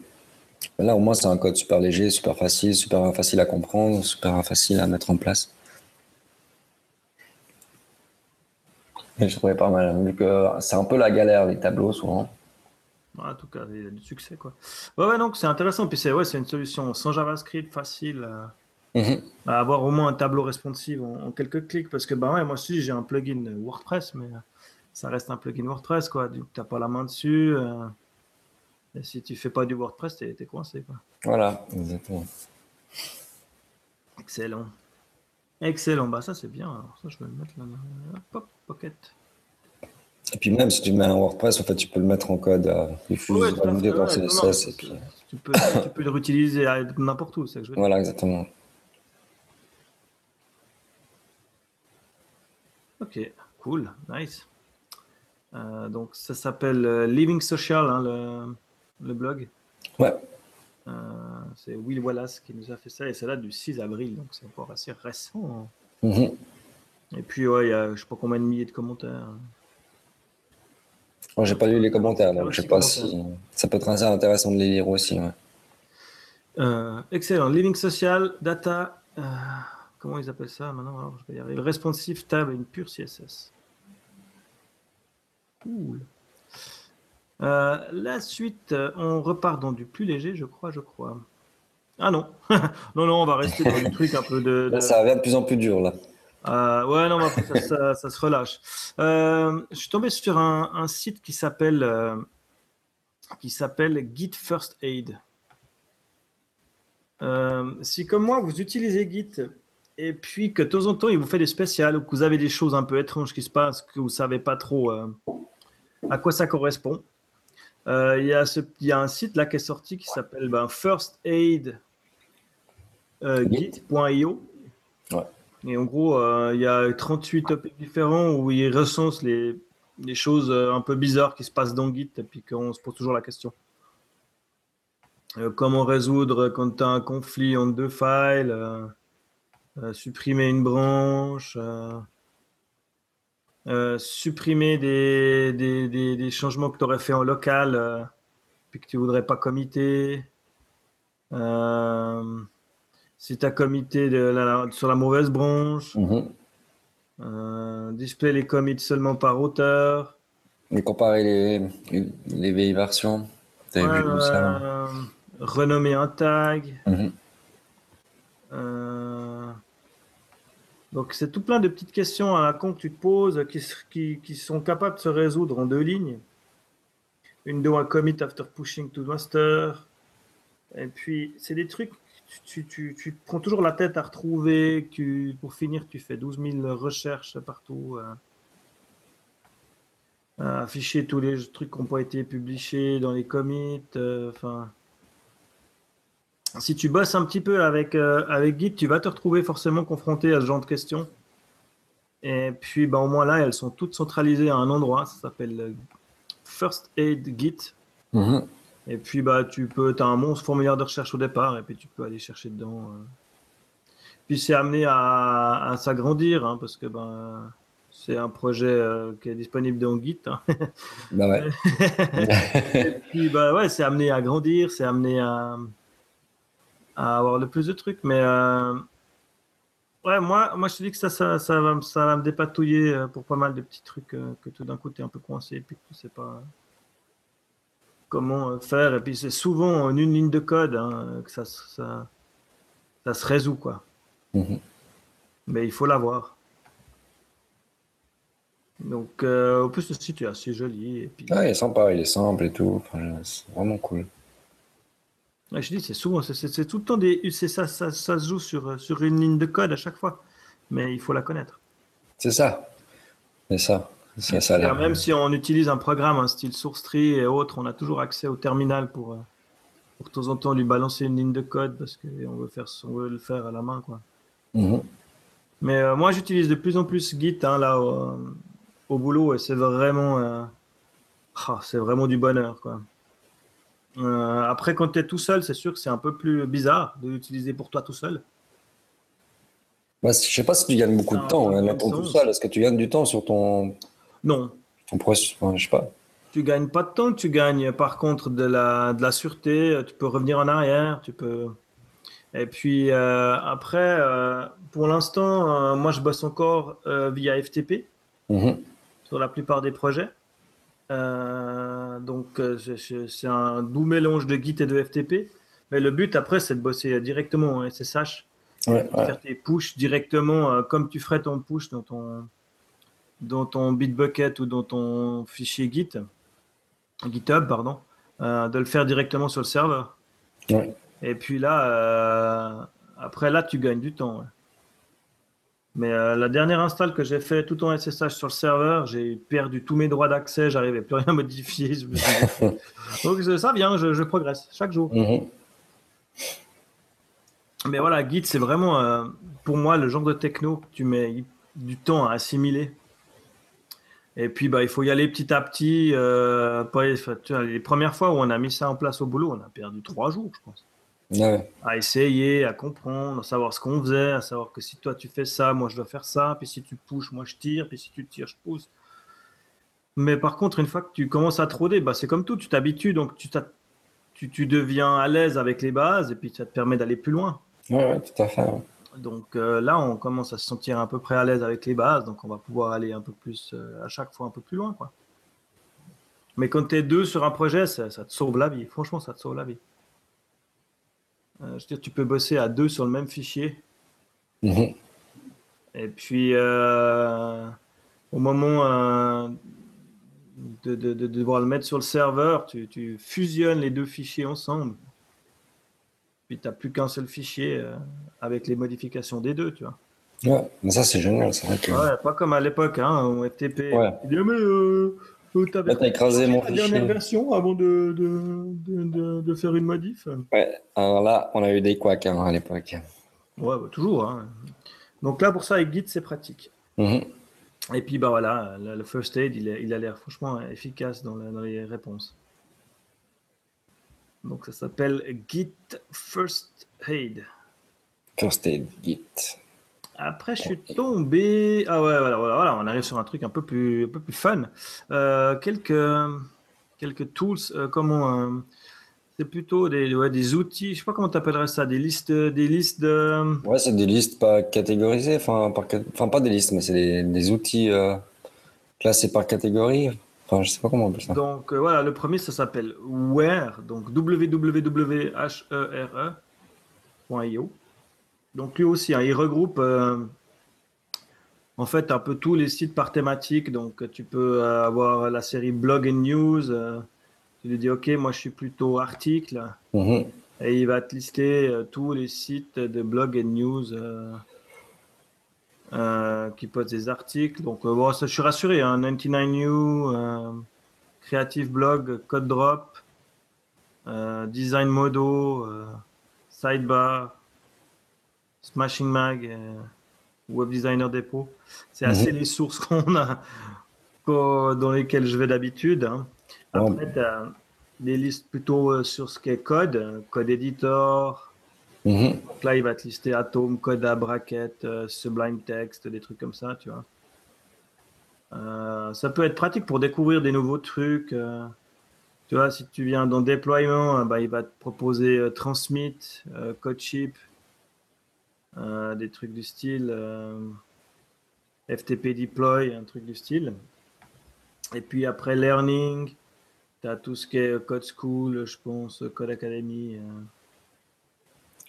Là, au moins, c'est un code super léger, super facile, super facile à comprendre, super facile à mettre en place. Et je trouvais pas mal, vu que c'est un peu la galère, les tableaux, souvent. en tout cas, il y a du succès, quoi. Ouais, ouais, donc c'est intéressant. Puis c'est ouais, une solution sans JavaScript, facile mhm. à, avoir au moins un tableau responsive en, quelques clics. Parce que, bah ouais, moi aussi, j'ai un plugin WordPress, mais ça reste un plugin WordPress, quoi. Tu n'as pas la main dessus. Euh, et si tu fais pas du WordPress, tu es, coincé, quoi. Voilà, exactement. Excellent. Excellent. Bah, ça, c'est bien. ça, je vais le mettre là. Pop, pocket. Et puis même si tu mets un WordPress, en fait, tu peux le mettre en code euh, diffuse, dans CSS. puis... tu, peux, tu peux le réutiliser n'importe où, c'est que je veux Voilà, exactement. Ok, cool, nice. Euh, donc, ça s'appelle euh, Living Social, hein, le, blog. Ouais. Euh, c'est Will Wallace qui nous a fait ça et c'est là du 6 avril, donc c'est encore assez récent. Hein. Mhm. Et puis, ouais, il y a je sais pas combien de milliers de commentaires. Moi, j'ai pas lu les commentaires, donc je sais pas si ça peut être assez intéressant de les lire aussi. excellent. Living Social, Data, comment ils appellent ça maintenant? Alors, je vais y arriver. Responsive Tab et une pure CSS. Euh, la suite, euh, on repart dans du plus léger, je crois, je crois. Ah non, *laughs* non, non, on va rester dans du truc un peu de. Ça va de plus en plus dur là. Euh, ouais, non, ça, ça, se relâche. je suis tombé sur un, site qui s'appelle qui s'appelle Git First Aid. si comme moi vous utilisez Git et puis que de temps en temps il vous fait des spéciales ou que vous avez des choses un peu étranges qui se passent que vous savez pas trop à quoi ça correspond. Euh, il y, a un site là qui est sorti qui s'appelle ben. Euh, et en gros, euh, il y a 38 topics différents où il recense les, choses un peu bizarres qui se passent dans Git et puis qu'on se pose toujours la question. comment résoudre quand tu as un conflit entre deux files, supprimer une branche, euh, supprimer des, des, des, changements que tu aurais fait en local euh, puis que tu voudrais pas commiter. Euh, si tu as commité de sur la mauvaise branche. Mhm. display les commits seulement par auteur. Et comparer les, les vieilles versions. renommer un tag. Mhm. Donc, c'est tout plein de petites questions à la con que tu te poses qui, sont capables de se résoudre en deux lignes. Une do un commit after pushing to master. Et puis, c'est des trucs, tu, tu, tu, prends toujours la tête à retrouver. Tu, pour finir, tu fais 12 000 recherches partout. Euh. afficher tous les trucs qui n'ont pas été publiés dans les commits. Enfin, si tu bosses un petit peu avec, avec Git, tu vas te retrouver forcément confronté à ce genre de questions. Et puis, bah, au moins là, elles sont toutes centralisées à un endroit. Ça s'appelle First Aid Git. Mhm. Et puis, bah, tu peux, as un monstre formulaire de recherche au départ, et puis tu peux aller chercher dedans. Euh. Puis c'est amené à, s'agrandir, hein, parce que ben, c'est un projet euh, qui est disponible dans Git. Hein. Bah ouais. *laughs* et puis, bah ouais, c'est amené à grandir, c'est amené à, à, avoir le plus de trucs. Mais euh, Ouais, moi, moi je te dis que ça, ça, ça, va, ça va me dépatouiller euh, pour pas mal de petits trucs euh, que tout d'un coup tu es un peu coincé et puis tu sais pas comment euh, faire. Et puis c'est souvent en une ligne de code hein, que ça, ça, ça, se résout. quoi. Mhm. Mais il faut l'avoir. Donc, au plus, le site est assez joli. Et puis... Ah, il est sympa, il est simple et tout. c'est vraiment cool je dis, c'est souvent, c'est tout le temps des. Ça, ça, ça, se joue sur, sur une ligne de code à chaque fois, mais il faut la connaître. C'est ça. C'est ça. ça, ça même si on utilise un programme, un style SourceTree et autres, on a toujours accès au terminal pour, euh, pour de temps en temps lui balancer une ligne de code parce qu'on veut, faire, on veut le faire à la main. Quoi. Mhm. Mais euh, moi, j'utilise de plus en plus Git hein, là, au, boulot et c'est vraiment, euh, c'est vraiment du bonheur. Quoi. Euh, après, quand tu es tout seul, c'est sûr que c'est un peu plus bizarre de l'utiliser pour toi tout seul. Bah, je sais pas si tu gagnes beaucoup de temps hein, tout seul. Est-ce que tu gagnes du temps sur ton. Non. Ton processus, je sais pas. Tu gagnes pas de temps, tu gagnes par contre de la, de la sûreté, tu peux revenir en arrière, tu peux. Et puis euh, après, euh, pour l'instant, moi je bosse encore via FTP mhm. sur la plupart des projets. Euh, donc, euh, c'est un doux mélange de Git et de FTP. Mais le but après, c'est de bosser directement en SSH. Faire tes push directement euh, comme tu ferais ton push dans ton, dans ton Bitbucket ou dans ton fichier Git, GitHub, pardon, de le faire directement sur le serveur. Et puis là, après là, tu gagnes du temps. Mais euh, la dernière install que j'ai fait tout en SSH sur le serveur, j'ai perdu tous mes droits d'accès, j'arrivais plus à rien *laughs* modifier. *laughs* Donc ça vient, je, progresse chaque jour. Mhm. Mais voilà, Git, c'est vraiment euh, pour moi le genre de techno que tu mets du temps à assimiler. Et puis bah, il faut y aller petit à petit. Euh, les premières fois où on a mis ça en place au boulot, on a perdu trois jours, je pense à essayer, à comprendre, à savoir ce qu'on faisait, à savoir que si toi tu fais ça, moi je dois faire ça, puis si tu pousses, moi je tire, puis si tu tires, je pousse. Mais par contre, une fois que tu commences à troder, bah, c'est comme tout, tu t'habitues, donc tu, tu, tu, deviens à l'aise avec les bases, et puis ça te permet d'aller plus loin. Oui, ouais, tout à fait. Donc euh, là, on commence à se sentir un peu près à l'aise avec les bases, donc on va pouvoir aller un peu plus, euh, à chaque fois un peu plus loin. Quoi. Mais quand tu es deux sur un projet, ça, ça te sauve la vie. Franchement, ça te sauve la vie. Euh, je veux dire, tu peux bosser à deux sur le même fichier. Mhm. Et puis, euh, au moment euh, de, devoir le mettre sur le serveur, tu, fusionnes les deux fichiers ensemble. Puis, tu n'as plus qu'un seul fichier avec les modifications des deux, tu vois. Ouais, mais ça, c'est génial. Ouais, pas comme à l'époque, hein, au FTP. Ouais. Tu avais écrasé mon la dernière version avant de, de, de, faire une modif Ouais, alors là, on a eu des couacs hein, à l'époque. Ouais, bah, toujours. Hein. Donc là, pour ça, avec Git, c'est pratique. Mhm. Et puis, bah voilà, le first aid, il, il a l'air franchement efficace dans, dans, les réponses. Donc ça s'appelle Git First Aid. First Aid, Git. Après, je suis tombé. Ah ouais, voilà, voilà, on arrive sur un truc un peu plus, un peu plus fun. Euh, quelques, quelques tools, euh, comment. Euh, c'est plutôt des, ouais, des outils, je sais pas comment tu appellerais ça, des listes, des listes de. Ouais, c'est des listes pas catégorisées, enfin, par, enfin pas des listes, mais c'est des, des, outils classés par catégorie. Enfin, je sais pas comment on appelle ça. Donc voilà, le premier, ça s'appelle Where, donc www.here.io. Donc lui aussi, hein, il regroupe euh, en fait un peu tous les sites par thématique. Donc tu peux euh, avoir la série blog and news. Euh, tu lui dis ok, moi je suis plutôt article. Mhm. Et il va te lister tous les sites de blog and news qui poste des articles. Donc, bon, ça, je suis rassuré. Hein, 99 New, euh, Creative Blog, Code Drop, Design Modo, Sidebar, Smashing Mag, euh, Web Designer Depot. C'est assez les sources qu'on a, qu'au- dans lesquelles je vais d'habitude. hein. Après, tu as des listes plutôt euh, sur ce qui est code, euh, code editor. Mhm. Donc là, il va te lister Atom, Coda, Bracket, euh, Sublime Text, des trucs comme ça, tu vois. Euh, ça peut être pratique pour découvrir des nouveaux trucs. euh, tu vois, si tu viens dans déploiement, euh, bah, il va te proposer euh, Transmit, euh, CodeShip, euh, des trucs du style euh, FTP Deploy, un truc du style. Et puis après Learning, tu as tout ce qui est Code School, je pense, Code Academy. euh,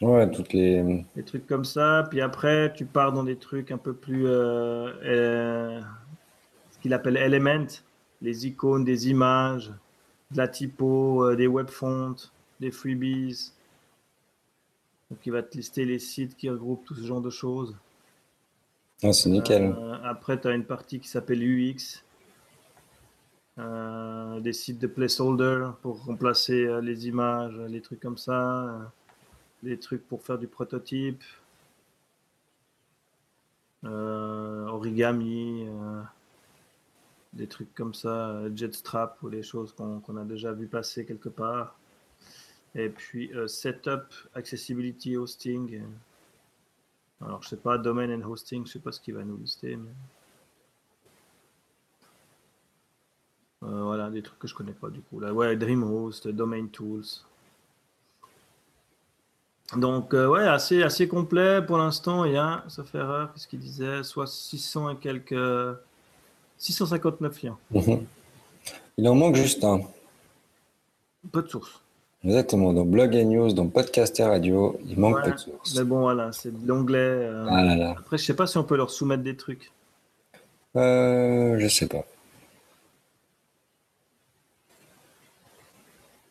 Ouais, toutes les. des trucs comme ça. Puis après, tu pars dans des trucs un peu plus. ce qu'il appelle Element, les icônes, des images, de la typo, des web fonts, des freebies. Donc, il va te lister les sites qui regroupent tout ce genre de choses. Ah, c'est nickel. Euh, après, tu as une partie qui s'appelle UX. Euh, des sites de placeholder pour remplacer euh, les images, les trucs comme ça. des trucs pour faire du prototype. origami. des trucs comme ça. Jetstrap ou des choses qu'on qu'on a déjà vu passer quelque part. Et puis euh, Setup, Accessibility, Hosting. euh, alors, je sais pas, Domain and Hosting, je sais pas ce qu'il va nous lister. mais- Euh, voilà, des trucs que je connais pas du coup. Là. Ouais, DreamHost, Domain Tools. Donc, euh, ouais, assez, assez complet pour l'instant. Il y a, ça fait erreur, qu'est-ce qu'il disait Soit 600 et quelques. 659 liens. Mhm. Il en manque juste un. Peu de sources. Exactement. Dans Blog et News, dans Podcast et Radio, il manque Ouais, peu de sources. Mais bon, voilà, c'est de l'onglet. euh, Ah là là. Après, je sais pas si on peut leur soumettre des trucs. Euh, je sais pas.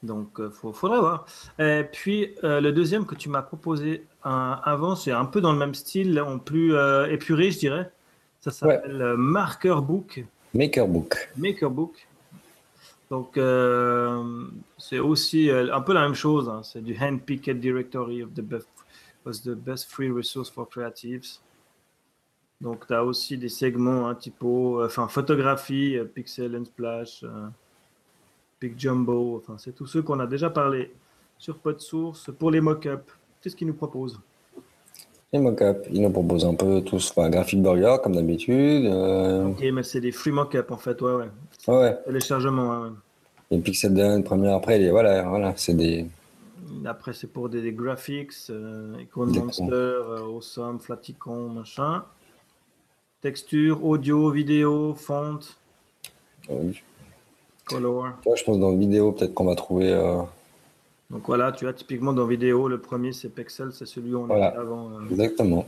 Donc, il faudrait voir. Et puis, euh, le deuxième que tu m'as proposé euh, avant, c'est un peu dans le même style, en plus euh, épuré, je dirais. Ça s'appelle euh, Marker Book, Makerbook. Maker Book. Donc, euh, c'est aussi euh, un peu la même chose. hein. C'est du hand-picked directory of the best, was the best free resource for creatives. Donc, tu as aussi des segments, hein, typo, euh, enfin, photographie, pixel and splash, Big Jumbo, enfin, c'est tous ceux qu'on a déjà parlé sur PodSource pour les mock-ups. Qu'est-ce qu'ils nous proposent Les mock-up, ils nous proposent un peu tous, enfin, Graphic Burger comme d'habitude. euh, Ok, mais c'est des free mock-ups en fait, ouais, ouais. Ouais, Téléchargement, hein, ouais. les Pixel Done, première après, les, voilà, voilà, c'est des. Après, c'est pour des, des graphics, euh, Icon D'accord. Monster, euh, Awesome, Flaticon, machin. Texture, audio, vidéo, font, euh, color. tu vois, je pense dans la vidéo, peut-être qu'on va trouver. euh, Donc voilà, tu vois, typiquement dans vidéo, le premier c'est Pexel, c'est celui où on Voilà. était avant. euh. Exactement.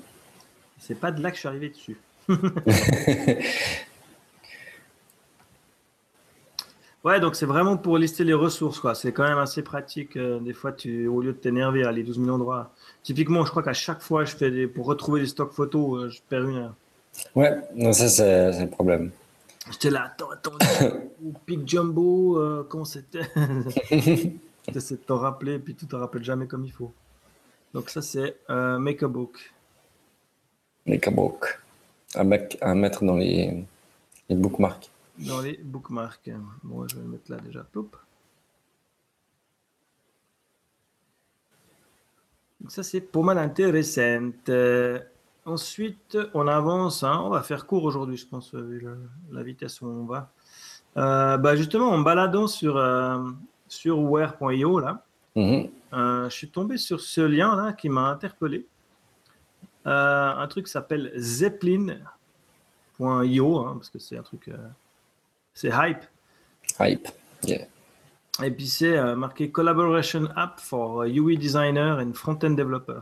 C'est pas de là que je suis arrivé dessus. *laughs* Ouais, donc c'est vraiment pour lister les ressources, quoi. C'est quand même assez pratique. euh, des fois, tu, au lieu de t'énerver à aller 12 000 endroits. Typiquement, je crois qu'à chaque fois, je fais des, pour retrouver des stocks photos, euh, je perds une. Ouais, non, ça, c'est le problème. J'étais là, attends, attends, Big *laughs* Jumbo, euh, comment c'était? *laughs* *laughs* J'essaie de t'en rappeler, puis tu te rappelles jamais comme il faut. Donc ça, c'est euh, Make a Book. Makerbook. À, mec- à mettre dans les, les bookmarks. Dans les bookmarks. Bon, je vais le mettre là déjà. Donc ça, c'est pas mal intéressant. Euh, ensuite, on avance. hein. On va faire court aujourd'hui, je pense, vu la vitesse où on va. Euh, bah justement, en baladant sur, sur where.io, là, Mhm. euh, je suis tombé sur ce lien là qui m'a interpellé. Euh, un truc s'appelle Zeppelin.io, hein, parce que c'est un truc. euh, c'est hype. Hype. Yeah. Et puis c'est euh, marqué Collaboration App for UI Designer and Front-End Developer.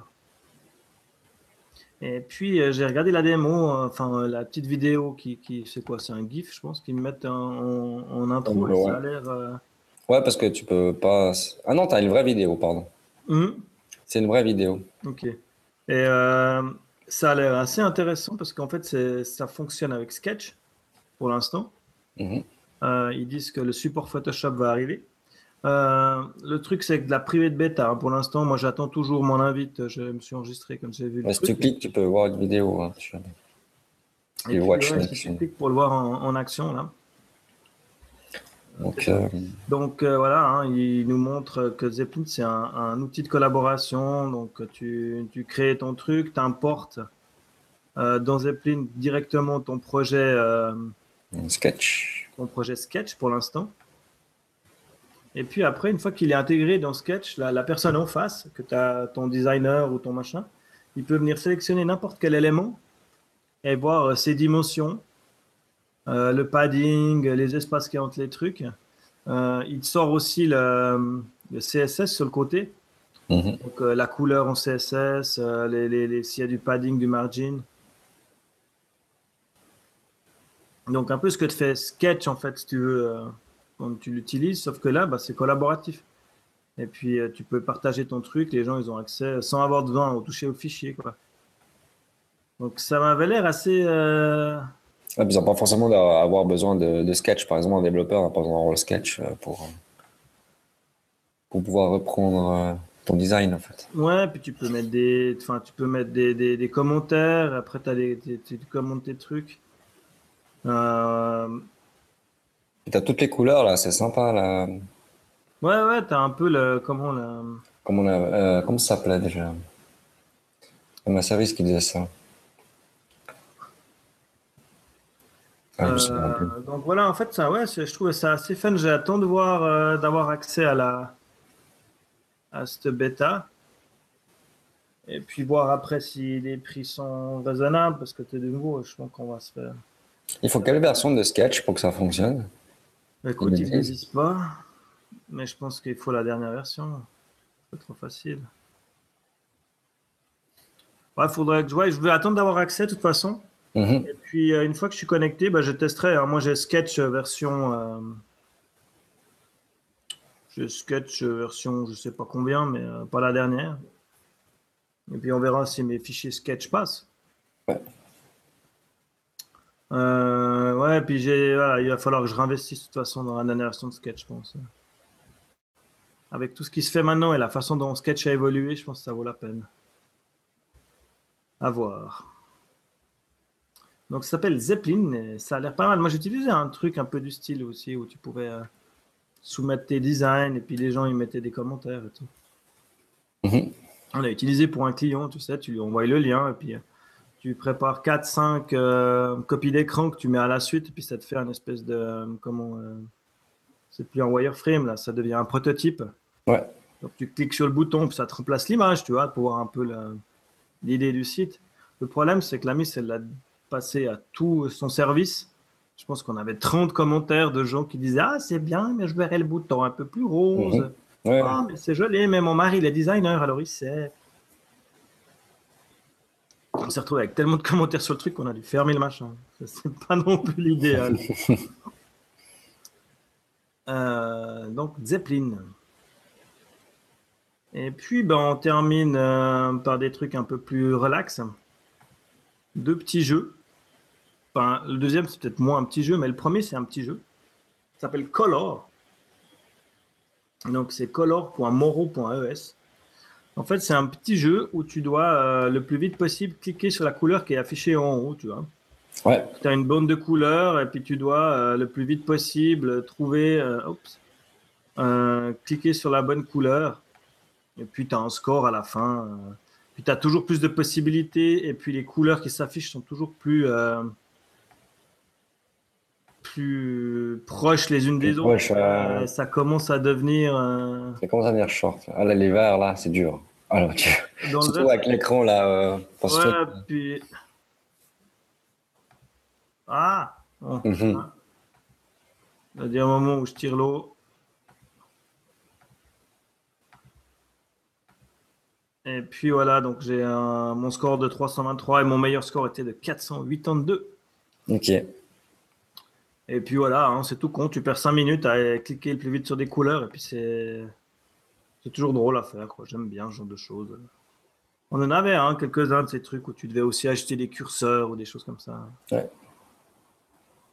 Et puis euh, j'ai regardé la démo, enfin euh, la petite vidéo qui, qui c'est quoi C'est un GIF, je pense, qu'ils me mettent en, intro. Ça a l'air. Ouais, parce que tu peux pas. Ah non, t'as une vraie vidéo, pardon. hum, C'est une vraie vidéo. ok. Et euh, Ça a l'air assez intéressant parce qu'en fait, ça fonctionne avec Sketch pour l'instant. Mhm. Euh, ils disent que le support Photoshop va arriver. Euh, le truc, c'est que de la privée de bêta, hein. pour l'instant, moi j'attends toujours mon invite. Je me suis enregistré comme j'ai vu. si tu cliques, tu peux voir une vidéo. Hein, Et watch tu cliques pour le voir en, action là. Donc, euh, donc voilà, hein, il nous montre que Zeppelin c'est un, outil de collaboration. Donc tu, tu crées ton truc, tu importes dans Zeppelin directement ton projet. sketch. Ton projet Sketch pour l'instant. Et puis après, une fois qu'il est intégré dans Sketch, la, personne en face, que tu as ton designer ou ton machin, il peut venir sélectionner n'importe quel élément et voir euh, ses dimensions, euh, le padding, les espaces qui entre les trucs. Euh, il sort aussi le, CSS sur le côté. Mhm. Donc la couleur en CSS, les, s'il y a du padding, du margin. Donc un peu ce que te fait Sketch en fait, si tu veux quand tu l'utilises, sauf que là, bah, c'est collaboratif. Et puis, euh, tu peux partager ton truc, les gens, ils ont accès sans avoir besoin de toucher au fichier. Quoi. Donc, ça m'avait l'air assez. Euh... ils n'ont pas forcément d'avoir besoin de, sketch. Par exemple, un développeur n'a pas besoin d'avoir le sketch euh, pour, pour pouvoir reprendre euh, ton design, en fait. Ouais, puis tu peux mettre des, enfin, tu peux mettre des, des, commentaires. Après, tu as des, tu commentes tes trucs. Euh, T'as toutes les couleurs là, c'est sympa là. Ouais, ouais, t'as un peu le. Comment la. Comment, euh, comment ça s'appelait déjà? C'est ma service qui disait ça. Ah, euh, donc voilà, en fait, ça, ouais, je trouve ça assez fun. J'attends de voir, euh, d'avoir accès à la à cette bêta. Et puis voir après si les prix sont raisonnables, parce que t'es de nouveau, je pense qu'on va se faire. Il faut quelle version de sketch pour que ça fonctionne? Bah, écoute, ils ne disent pas, mais je pense qu'il faut la dernière version. C'est trop facile. Ouais, faudrait que je vais attendre d'avoir accès de toute façon. Mhm. Et puis euh, une fois que je suis connecté, bah, je testerai. moi j'ai Sketch version. Euh, j'ai Sketch version, je sais pas combien, mais euh, pas la dernière. Et puis on verra si mes fichiers Sketch passent. Ouais. Euh, ouais, puis j'ai, il va falloir que je réinvestisse de toute façon dans la dernière version de Sketch, je pense. Avec tout ce qui se fait maintenant et la façon dont Sketch a évolué, je pense que ça vaut la peine. À voir. Donc ça s'appelle Zeppelin et ça a l'air pas mal. Moi j'utilisais un truc un peu du style aussi où tu pouvais euh, soumettre tes designs et puis les gens ils mettaient des commentaires et tout. Mhm. On l'a utilisé pour un client, tu sais, tu lui envoies le lien et puis euh, tu prépares 4-5 euh, copies d'écran que tu mets à la suite, et puis ça te fait un espèce de. Comment. C'est plus un wireframe, là, ça devient un prototype. Ouais. Donc tu cliques sur le bouton, puis ça te remplace l'image, tu vois, pour voir un peu l'idée du site. Le problème, c'est que la mise, elle l'a passé à tout son service. Je pense qu'on avait 30 commentaires de gens qui disaient Ah, c'est bien, mais je verrais le bouton un peu plus rose. Mhm. Ah, mais c'est joli, mais mon mari, il est designer, alors il sait on s'est retrouvé avec tellement de commentaires sur le truc qu'on a dû fermer le machin. C'est *laughs* pas non plus l'idéal. *laughs* Euh, donc, Zeppelin. Et puis, ben, on termine euh, par des trucs un peu plus relax. Deux petits jeux. Enfin, le deuxième, c'est peut-être moins un petit jeu, mais le premier, c'est un petit jeu. Ça s'appelle Color. Donc, c'est color.moro.es. En fait, c'est un petit jeu où tu dois euh, le plus vite possible cliquer sur la couleur qui est affichée en haut, tu vois. Ouais. Tu as une bande de couleurs et puis tu dois euh, le plus vite possible trouver, euh, cliquer sur la bonne couleur. Et puis tu as un score à la fin. Puis tu as toujours plus de possibilités et puis les couleurs qui s'affichent sont toujours plus, plus proches les unes des autres. ça commence à devenir. Ça commence à devenir short. Ah là, les verts, là, c'est dur. Alors, tu... Surtout avec l'écran, là. Euh, ouais, puis... Ah, oh, mm Il y a un moment où je tire l'eau. Et puis voilà, donc j'ai mon score de 323 et mon meilleur score était de 482. Ok. Et puis voilà, hein, c'est tout con. Tu perds 5 minutes à cliquer le plus vite sur des couleurs et puis c'est. Toujours drôle à faire. J'aime bien ce genre de choses. On en avait hein, quelques-uns de ces trucs où tu devais aussi acheter des curseurs ou des choses comme ça. Ouais.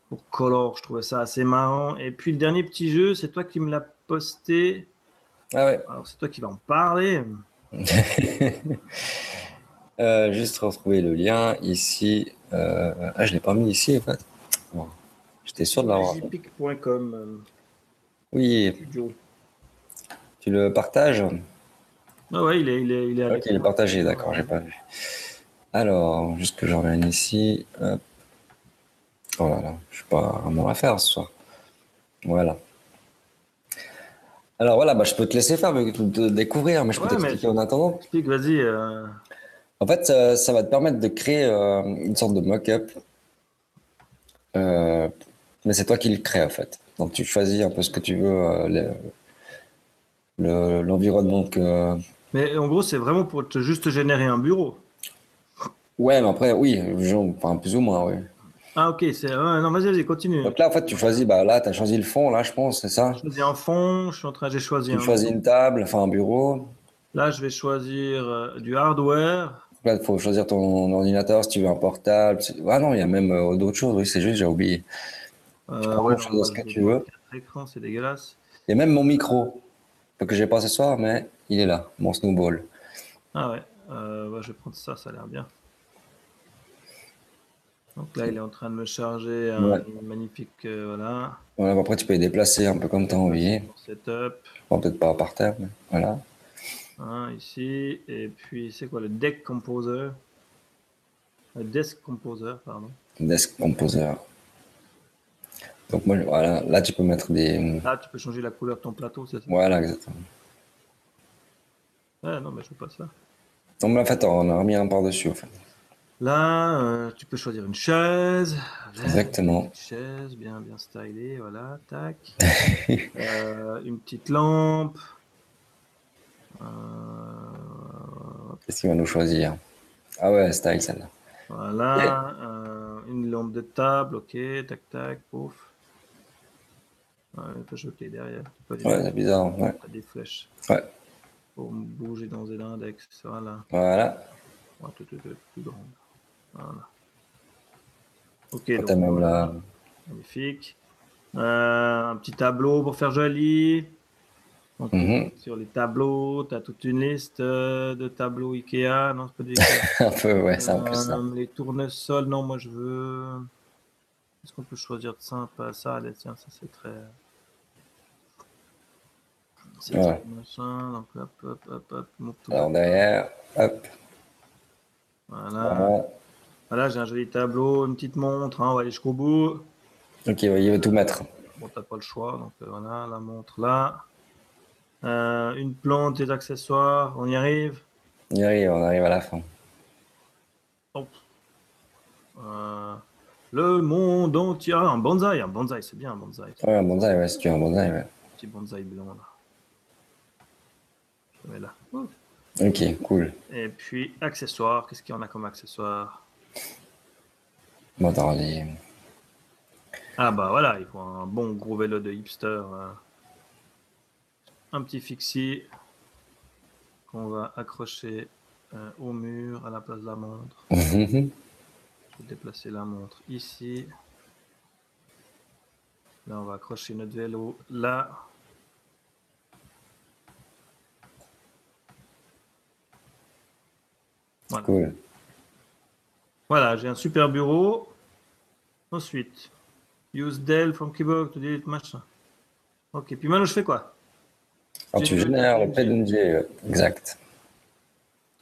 Pour Color, je trouvais ça assez marrant. Et puis le dernier petit jeu, c'est toi qui me l'as posté. Ah ouais. Alors c'est toi qui vas en parler. Euh, juste retrouver le lien ici. Euh, Ah, je l'ai pas mis ici en fait. Bon. J'étais sûr de l'avoir. Oui, studio. tu le partages? Ah ouais, il est, il est, il est à Ok, il est partagé, d'accord, j'ai pas vu. Alors, juste que je revienne ici. Hop. Oh là là, je suis pas à mon affaire ce soir. Voilà. Alors voilà, bah, je peux te laisser faire, mais te découvrir, mais je peux Ouais, t'expliquer en attendant. Explique, vas-y. euh, En fait, ça, ça va te permettre de créer euh, une sorte de mock-up. Euh, mais c'est toi qui le crée, en fait. Donc, tu choisis un peu ce que tu veux, le- le- l'environnement que. Mais en gros, c'est vraiment pour te juste générer un bureau. Ouais, mais après, oui, genre, enfin, plus ou moins, oui. Ah, ok. C'est... ouais, non, vas-y, vas-y, continue. Donc là, en fait, tu choisis, bah là, tu as choisi le fond, là, je pense, c'est ça? J'ai choisi un fond, je suis en train, j'ai choisi Tu un. choisis une table, enfin un bureau. Là, je vais choisir euh, du hardware. Là, il faut choisir ton ordinateur si tu veux un portable. Ah non, il y a même euh, d'autres choses, oui, c'est juste, j'ai oublié. Euh, peux ouais, choisir ce que tu veux. écrans, c'est dégueulasse. Il y a même mon micro, que j'ai pas ce soir, mais il est là, mon snowball. Ah ouais, euh, ouais, je vais prendre ça, ça a l'air bien. Donc là, il est en train de me charger un Ouais. magnifique euh, voilà, Voilà, après, tu peux les déplacer un peu comme tu as envie. setup. Bon, peut-être pas par terre, mais voilà. hein, ici, et puis c'est quoi le deck composer? Le desk composer, pardon. Desk Composer. Donc, moi, voilà, là, tu peux mettre des. Là, tu peux changer la couleur de ton plateau, c'est ça? Voilà, exactement. Ouais, non, mais je veux pas ça. Donc, mais en fait, on a remis un par-dessus, en fait. Là, euh, tu peux choisir une chaise. Là, Exactement. Une chaise bien, bien stylée, voilà, tac. *laughs* Euh, une petite lampe. Euh, Qu'est-ce qu'il va nous choisir? Ah ouais, style, celle-là. voilà, euh, une lampe de table, ok, tac, tac, pouf. Ouais, pas choqué derrière. Pas Ouais, c'est bizarre. Ouais. Des flèches. Ouais. Pour bouger dans un index, voilà. Voilà. Ouais, tout, tout. Voilà. Ok, donc, t'as même la. magnifique. Euh, un petit tableau pour faire joli. Donc, Mhm. Sur les tableaux, tu as toute une liste euh, de tableaux Ikea. Non, c'est pas du Ikea. *laughs* un peu, ouais, c'est un peu ça. Euh, les tournesols, non, moi je veux. Est-ce qu'on peut choisir de simple? Ça, allez, tiens, ça c'est très. C'est Ouais. très machin. Donc hop, hop, hop, hop. Alors derrière, hop, Voilà. voilà. Voilà, j'ai un joli tableau, une petite montre. hein, on va aller jusqu'au bout. Ok, il veut tout mettre. Bon, t'as pas le choix, donc euh, voilà, la montre là. Euh, une plante, des accessoires, on y arrive? On y arrive, on arrive à la fin. Euh, le monde entier. Ah, un bonsaï, un bonsaï, c'est bien un bonsaï. Ouais, un bonsaï, ouais, si tu veux un bonsaï, ouais. Petit bonsaï blanc là. Je le mets là. Ok, cool. Et puis, accessoires, qu'est-ce qu'il y en a comme accessoires? Bon, dans les... Ah bah voilà, il faut un bon gros vélo de hipster. euh. Un petit fixie qu'on va accrocher euh, au mur à la place de la montre. *laughs* Je vais déplacer la montre ici. Là, on va accrocher notre vélo là. Voilà. cool. Voilà, j'ai un super bureau. Ensuite, use Dell from keyboard to delete machin. Ok, puis maintenant je fais quoi? Quand tu Génère génères le PNG, ouais, exact.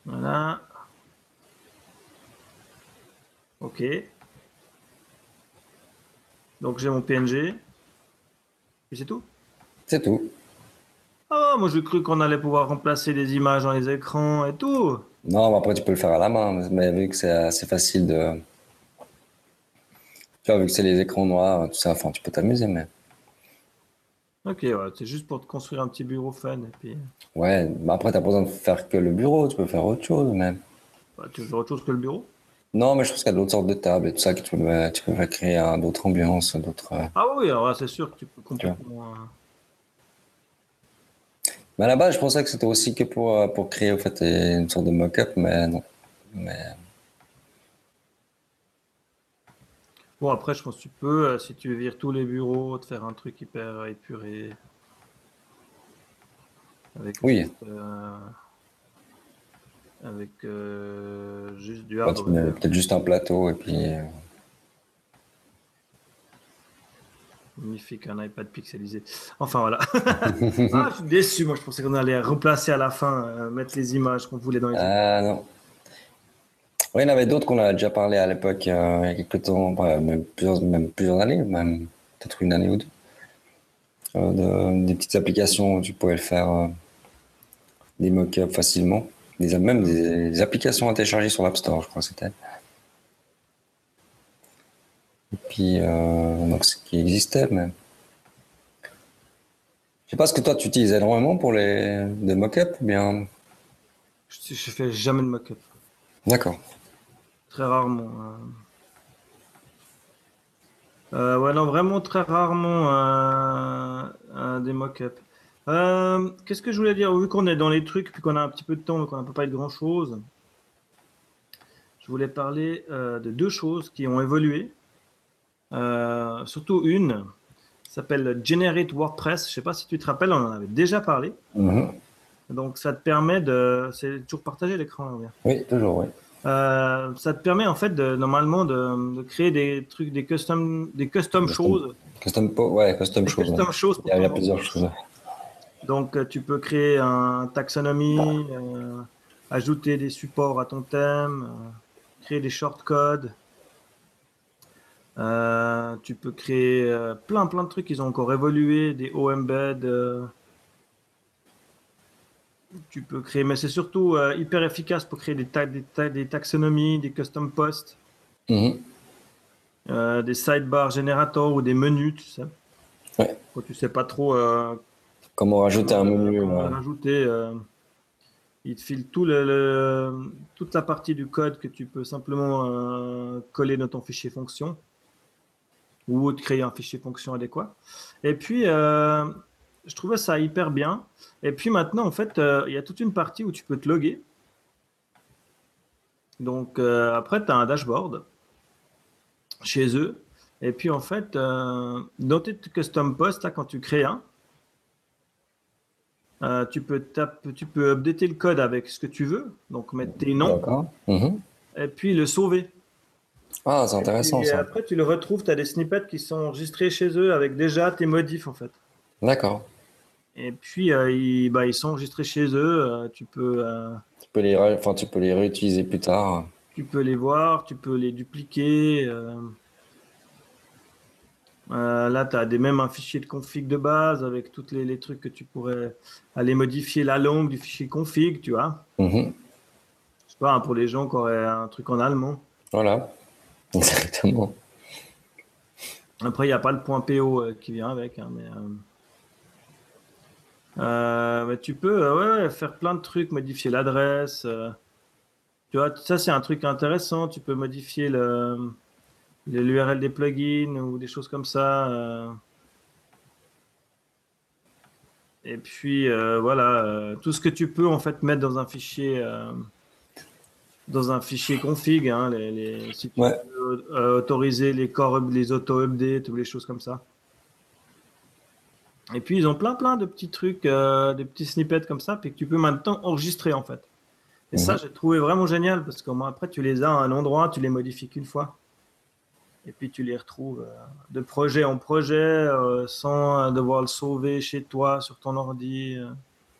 Voilà. Ok. Donc j'ai mon PNG. Et c'est tout? C'est tout. Ah, moi j'ai cru qu'on allait pouvoir remplacer des images dans les écrans et tout. Non, mais après, tu peux le faire à la main, mais vu que c'est assez facile de. Tu vois, vu que c'est les écrans noirs, tout ça, enfin, tu peux t'amuser, mais. Ok, ouais, c'est juste pour te construire un petit bureau fun. Et puis, Ouais, mais après, t'as pas besoin de faire que le bureau, tu peux faire autre chose, même. bah, tu veux autre chose que le bureau? Non, mais je pense qu'il y a d'autres sortes de tables et tout ça que tu peux, tu peux créer hein, d'autres ambiances, d'autres. euh, Ah oui, alors c'est sûr que tu peux complètement. euh, Mais à la base, je pensais que c'était aussi que pour, euh, pour créer en fait, une sorte de mock-up, mais non. Mais... Bon, après, je pense que tu peux, euh, si tu vires tous les bureaux, te faire un truc hyper épuré. Avec oui. Euh, avec juste du hardware. Peut-être juste un plateau et puis. Magnifique, un iPad pixelisé. Enfin voilà. *laughs* ah, je suis déçu, moi je pensais qu'on allait remplacer à la fin, euh, mettre les images qu'on voulait dans les. Ah non. Oui, il y en avait d'autres qu'on a déjà parlé à l'époque, euh, il y a quelques temps, même, plusieurs, même plusieurs années, même peut-être une année ou deux. Euh, des petites applications où tu pouvais le faire, des mock-ups facilement. Des, même des, des, applications à télécharger sur l'App Store, je crois que c'était. Et puis, euh, donc, ce qui existait, mais. Je sais pas ce que toi tu utilises énormément pour les des mock-up ou bien? Je, je fais jamais de mock-up. D'accord. Très rarement. Euh... Euh, ouais, non, vraiment très rarement euh, euh, des mock-up. Qu'est-ce que je voulais dire? Vu qu'on est dans les trucs, puis qu'on a un petit peu de temps, qu'on n'a pas de grand-chose, je voulais parler de deux choses qui ont évolué euh, surtout une, s'appelle Generate WordPress. Je ne sais pas si tu te rappelles, on en avait déjà parlé. Mhm. Donc, ça te permet de. C'est toujours partager l'écran. Oui, toujours, oui. Euh, ça te permet en fait de, normalement de, créer des trucs, des custom, des custom, choses. Custom, ouais, custom choses. Custom choses il, y a, plusieurs choses. Donc, euh, tu peux créer un taxonomie, ajouter des supports à ton thème, créer des shortcodes. Euh, tu peux créer euh, plein plein de trucs. Ils ont encore évolué, des OEmbed. Euh. tu peux créer, mais c'est surtout hyper efficace pour créer des, des, des, taxonomies, des custom posts, mhm. des sidebar générateurs ou des menus, tu sais. Ouais. Quand tu sais pas trop comment rajouter un menu. Rajouter, il te file tout le, toute la partie du code que tu peux simplement coller dans ton fichier fonction ou de créer un fichier fonction adéquat. Et puis, euh, je trouvais ça hyper bien. Et puis maintenant, en fait, euh, il y a toute une partie où tu peux te loguer. Donc, euh, après, tu as un dashboard chez eux. Et puis, en fait, dans tes custom posts, quand tu crées un, tu, peux tu peux updater le code avec ce que tu veux. Donc, mettre tes noms. Mhm. Et puis, le sauver. Ah, c'est intéressant et après, tu le retrouves, tu as des snippets qui sont enregistrés chez eux avec déjà tes modifs en fait. D'accord. Et puis, euh, ils, bah, ils, sont enregistrés chez eux. Euh, tu, peux, euh, tu, peux les enfin, tu peux les réutiliser plus tard. Tu peux les voir, tu peux les dupliquer. là, tu as des, même un fichier de config de base avec tous les, les, trucs que tu pourrais aller modifier la langue du fichier config, tu vois. Mm Je sais pas, hein, pour les gens qui auraient un truc en allemand. Voilà. *laughs* Exactement. Après, il n'y a pas le point PO qui vient avec, hein, mais, euh, euh, tu peux faire plein de trucs, modifier l'adresse. tu vois, ça c'est un truc intéressant. Tu peux modifier l'URL des plugins ou des choses comme ça. Et puis voilà, tout ce que tu peux en fait mettre dans un fichier dans un fichier config, hein, les, si tu euh, autoriser les corps, les auto-updates ou les choses comme ça. Et puis ils ont plein plein de petits trucs, euh, des petits snippets comme ça, puis que tu peux maintenant enregistrer en fait. Et ça, mhm. j'ai trouvé vraiment génial parce que après tu les as à un endroit, tu les modifies qu'une fois. Et puis tu les retrouves euh, de projet en projet sans devoir le sauver chez toi sur ton ordi.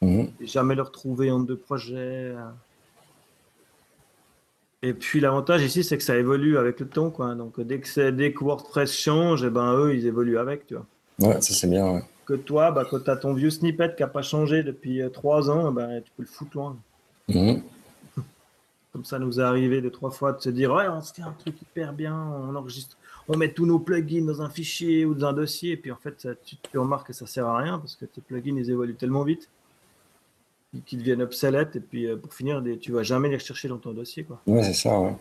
Mhm. Et jamais le retrouver en deux projets. Et puis l'avantage ici, c'est que ça évolue avec le temps. Quoi. Donc dès que, dès que WordPress change, eh ben, eux, ils évoluent avec. Tu vois. Ouais, ça c'est bien. Que toi, bah, quand tu as ton vieux snippet qui n'a pas changé depuis euh, trois ans, bah, tu peux le foutre loin. Mhm. *laughs* Comme ça nous est arrivé deux, trois fois de se dire Ouais, on se fait un truc hyper bien, on enregistre, on met tous nos plugins dans un fichier ou dans un dossier, et puis en fait, tu, tu remarques que ça sert à rien parce que tes plugins ils évoluent tellement vite qui deviennent obsolètes. Et puis, euh, pour finir, des, tu vas jamais les rechercher dans ton dossier. Quoi. Ouais, c'est ça, ouais.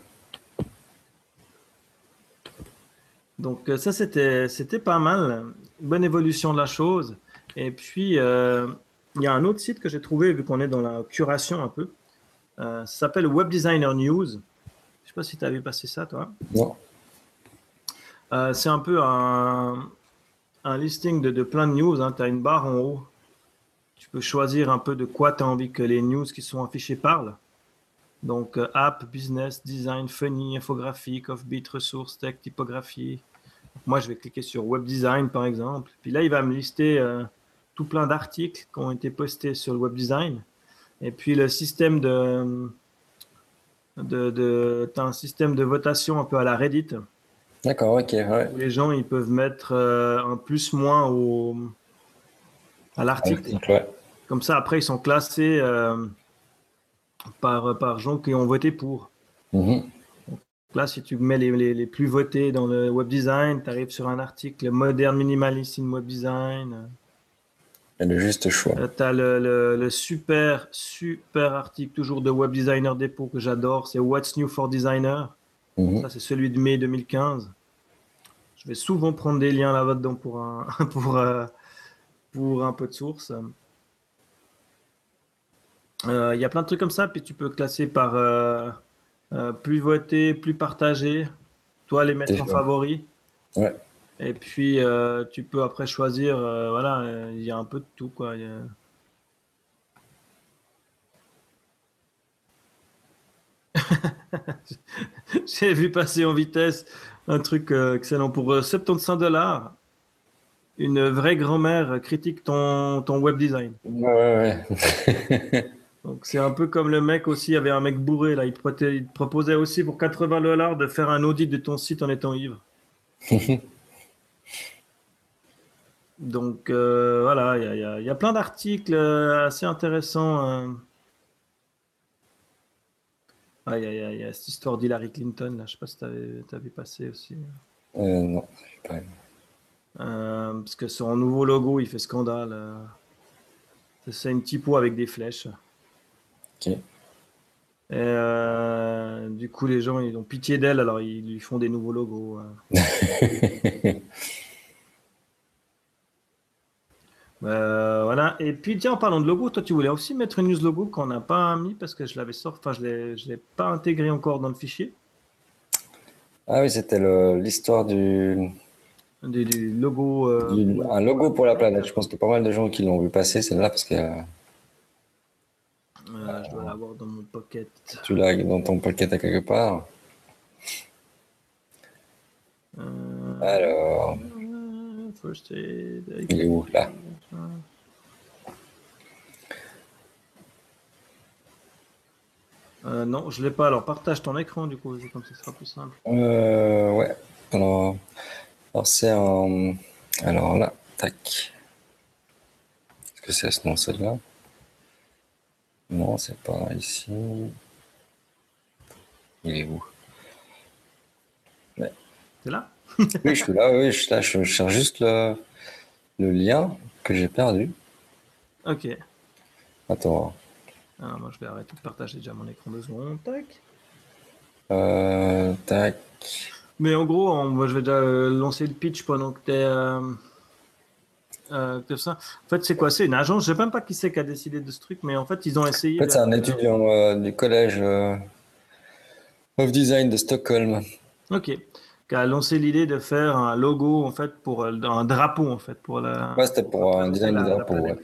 Donc, euh, ça, c'était, c'était pas mal. Bonne évolution de la chose. Et puis, euh, il y a un autre site que j'ai trouvé, vu qu'on est dans la curation un peu. Euh, ça s'appelle Web Designer News. Je ne sais pas si tu as vu passer ça, toi. Non. Euh, c'est un peu un, un listing de, de plein de news. Hein. Tu as une barre en haut. Tu peux choisir un peu de quoi tu as envie que les news qui sont affichées parlent. Donc, app, business, design, funny, infographique, offbeat, ressources, tech, typographie. Moi, je vais cliquer sur web design, par exemple. Puis là, il va me lister euh, tout plein d'articles qui ont été postés sur le web design. Et puis, le système de. de, de tu as un système de votation un peu à la Reddit. D'accord, ok. Ouais. où les gens ils peuvent mettre euh, un plus moins au, à l'article. Ouais. Comme ça, après, ils sont classés euh, par, par gens qui ont voté pour. Mhm. Là, si tu mets les, les, les plus votés dans le web design, tu arrives sur un article moderne minimaliste in web design. Et le juste choix. tu as le, le- le super, super article toujours de Web Designer Depot que j'adore. C'est What's New for Designer. Mhm. Ça, c'est celui de mai 2015. Je vais souvent prendre des liens là-dedans pour un, *laughs* pour, euh, pour un peu de source. Euh, Il y a plein de trucs comme ça, puis tu peux classer par euh, euh, plus voté, plus partagé. Toi, les mettre en favori. Ouais. Et puis, euh, tu peux après choisir. euh, voilà, il y a un peu de tout. Quoi. A- *laughs* J'ai vu passer en vitesse un truc excellent pour euh, 75 dollars. Une vraie grand-mère critique ton, ton web design. Ouais, ouais, ouais. *laughs* Donc c'est un peu comme le mec aussi, il y avait un mec bourré là, il te, proté- il te proposait aussi pour 80 dollars de faire un audit de ton site en étant ivre. *laughs* Donc euh, voilà, il y a, y y plein d'articles euh, assez intéressants. euh. Ah, il y a, il y a- y a cette histoire d'Hillary Clinton, là, je sais pas si tu avais, passer aussi. Euh, non, pas. Euh, parce que son nouveau logo, il fait scandale. C'est une typo avec des flèches. Et euh, du coup, les gens, ils ont pitié d'elle, alors ils lui font des nouveaux logos. euh. *laughs* Euh, voilà. Et puis, tiens, en parlant de logo, toi, tu voulais aussi mettre une news logo qu'on n'a pas mis parce que je l'avais sorti, enfin, je je l'ai pas intégré encore dans le fichier Ah oui, c'était l'histoire du, du, du logo. euh, du- un logo pour la planète. Je pense qu'il y a pas mal de gens qui l'ont vu passer, celle-là, parce que euh, je dois l'avoir dans mon pocket. tu l'as dans ton pocket à quelque part. Euh, Alors, il est où Là. Euh, non, je l'ai pas. Alors partage ton écran du coup, comme ça sera plus simple. Euh, ouais. Alors, alors c'est un. Alors là, tac. Est-ce que c'est ce nom, celle-là? Non, c'est pas ici. Il est où? C'est là? *laughs* Oui, je suis là, oui, je suis là. Je cherche juste le, le lien que j'ai perdu. Ok. Attends. Alors moi je vais arrêter de partager déjà mon écran deux secondes. Tac. Euh, tac. Mais en gros, on- moi je vais déjà euh, lancer le pitch pendant que tu es. Ça. En fait, c'est quoi? C'est une agence. Je sais même pas qui c'est qui a décidé de ce truc, mais en fait, ils ont essayé. En fait, c'est un étudiant euh, du collège euh, of design de Stockholm. Ok. Qui a lancé l'idée de faire un logo en fait pour euh, un drapeau en fait pour la. Ouais, c'était pour un design la- de drapeau. ouais.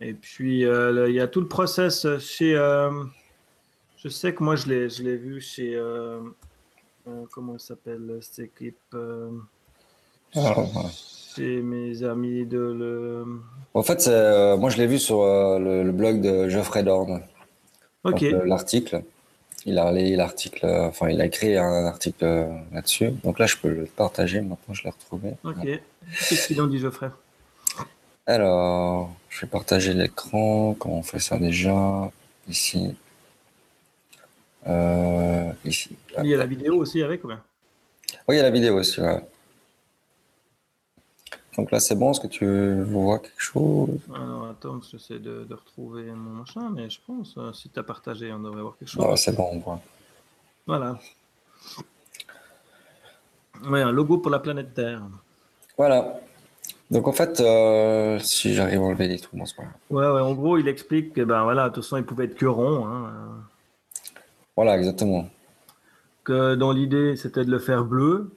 Et puis, euh, il y a tout le process chez. euh, je sais que moi, je l'ai, je l'ai vu chez. euh, euh, comment elle s'appelle cette équipe euh. Chez mes amis de. Le... En fait, c'est, euh, moi, je l'ai vu sur euh, le, le blog de Geoffrey Dorn. Ok. Euh, l'article. Il a l'article, enfin, il a écrit un article là-dessus. Donc là, je peux le partager. Maintenant, je l'ai retrouvé. Ok. Qu'est-ce qu'il en dit, Geoffrey? Alors, je vais partager l'écran. Comment on fait ça déjà? Ici. Euh, ici. Il y a la vidéo aussi avec ou bien Oui, il y a la vidéo aussi. ouais. Donc là, c'est bon. Est-ce que tu vois quelque chose? Alors, attends, j'essaie de, de retrouver mon machin, mais je pense, euh, si tu as partagé, on devrait voir quelque chose. Non, c'est bon, on voit. Voilà. Ouais, un logo pour la planète Terre. Voilà. Donc en fait, euh, si j'arrive à enlever des trucs, c'est pas grave. Ouais, ouais, en gros, il explique que ben voilà, de toute façon, il pouvait être que rond. hein, Voilà, exactement. que dans l'idée, c'était de le faire bleu.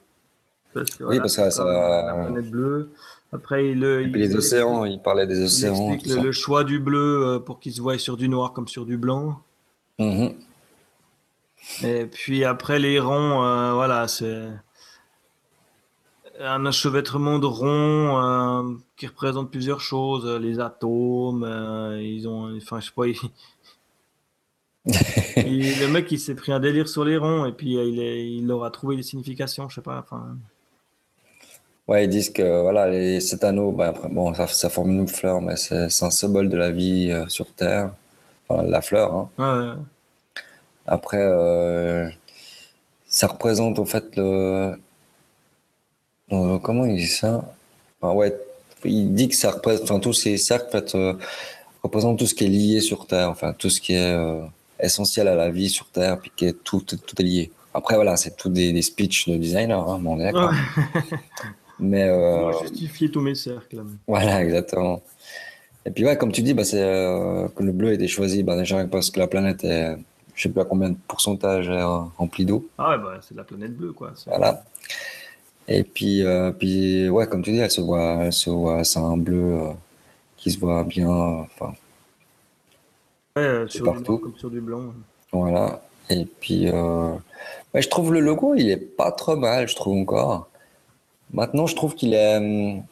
Parce que, Oui, parce que ça- La planète bleue. Après, il, Et il, puis les océans, il parlait des il océans. tout le, choix du bleu euh, pour qu'il se voie sur du noir comme sur du blanc. Mhm. Et puis après, les ronds, euh, voilà, c'est un enchevêtrement de ronds euh, qui représente plusieurs choses. Les atomes, euh, ils ont, enfin, je sais pas, il- *laughs* il- le mec, il s'est pris un délire sur les ronds et puis euh, il, est- il leur a trouvé des significations, je sais pas. Enfin, Ouais, ils disent que voilà, les, cet anneau, bah, après, bon, ça, ça forme une fleur, mais c'est c'est un symbole de la vie euh, sur Terre. Enfin, la fleur. hein. ouais, Après, euh, ça représente en fait le. euh, comment il dit ça? Enfin, ouais, il dit que ça représente. Enfin, tous ces cercles en fait, euh, représentent tout ce qui est lié sur Terre, enfin, tout ce qui est euh, essentiel à la vie sur Terre, puis qui est tout, tout est lié. Après, voilà, c'est tout des, des speeches de designers, hein, bon, on est d'accord. *laughs* Mais. Euh, justifier tous mes cercles. Voilà, exactement. Et puis, ouais, comme tu dis, bah, c'est, euh, que le bleu a été choisi bah, déjà parce que la planète est, je sais plus à combien de pourcentage est euh, remplie d'eau. Ah ouais, bah, c'est la planète bleue, quoi. C'est- Voilà. Et puis, euh, puis, ouais, comme tu dis, elle se voit, elle se voit, c'est un bleu qui se voit bien. Enfin, Ouais, sur partout. comme sur du blanc. voilà. Et puis, ouais, je trouve le logo, il est pas trop mal, je trouve encore. Maintenant, je trouve qu'il est, hum,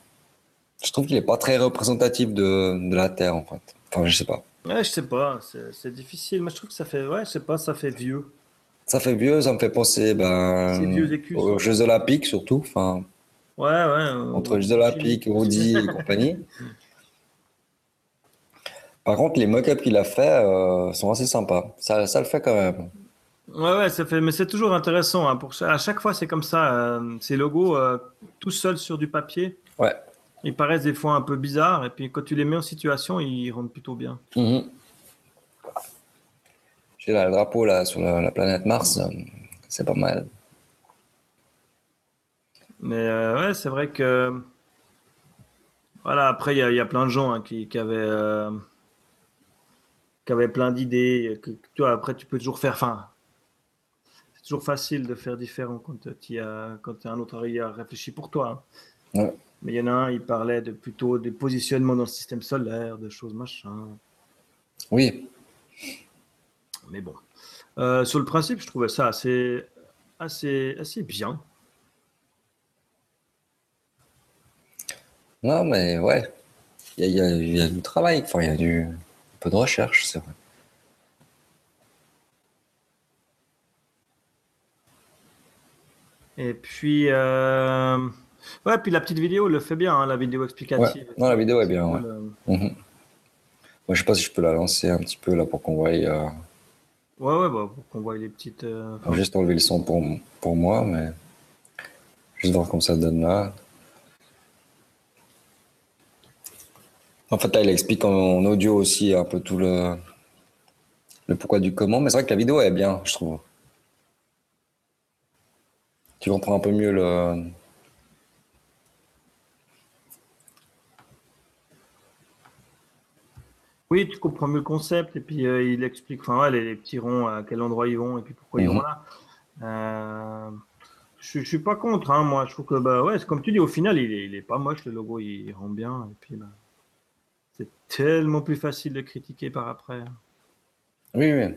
je trouve qu'il est pas très représentatif de, de la Terre, en fait. Enfin, je sais pas. Ouais, je sais pas, c'est difficile. Moi, je trouve que ça fait, ouais, je sais pas, ça fait vieux. Ça fait vieux, ça me fait penser ben, vieux aux Jeux Olympiques surtout, enfin, Ouais, ouais. euh, entre les Jeux Olympiques, Rudy et *laughs* compagnie. Par contre, les mock-ups qu'il a fait euh, sont assez sympas. Ça, ça le fait quand même. Ouais, ouais, ça fait, mais c'est toujours intéressant. hein, pour ça. À chaque fois, c'est comme ça. euh, ces logos, euh, tout seuls sur du papier, Ouais. ils paraissent des fois un peu bizarres. Et puis, quand tu les mets en situation, ils rendent plutôt bien. Mhm. J'ai là le drapeau là sur la, la planète Mars, c'est pas mal. Mais euh, ouais, c'est vrai que. Voilà, après, il y, a- il y a plein de gens hein, qui, qui avaient. euh, qui avaient plein d'idées. que- que Toi, après, tu peux toujours faire. C'est toujours facile de faire différent quand tu as, quand un autre a réfléchi pour toi. hein. Ouais. Mais il y en a un, il parlait de plutôt des positionnements dans le système solaire, de choses machin. Oui, Mais bon. Euh, sur le principe, je trouvais ça assez, assez, assez bien. non mais ouais, il y a, il y a- il y a du travail, enfin, il y a du, un peu de recherche, c'est vrai. Et puis, euh, ouais, puis la petite vidéo le fait bien, hein, la vidéo explicative. Ouais. Non, la vidéo est bien, ouais. Euh, Mhm. Moi, je sais pas si je peux la lancer un petit peu là pour qu'on voie, euh, Ouais, ouais, bah, pour qu'on voit les petites. euh, juste enlever le son pour, pour moi, mais juste voir comment ça donne là. En fait, là, il explique en, en audio aussi un peu tout le, le pourquoi du comment, mais c'est vrai que la vidéo est bien, je trouve. Tu comprends un peu mieux le. Oui, tu comprends mieux le concept et puis euh, il explique enfin, ouais, les, les petits ronds, à quel endroit ils vont et puis pourquoi ils Mhm. vont là. Euh, je, je suis pas contre, hein, moi. Je trouve que, bah ouais, comme tu dis, au final, il est, il est pas moche, le logo, il rend bien. Et puis, bah, c'est tellement plus facile de critiquer par après. Oui, oui.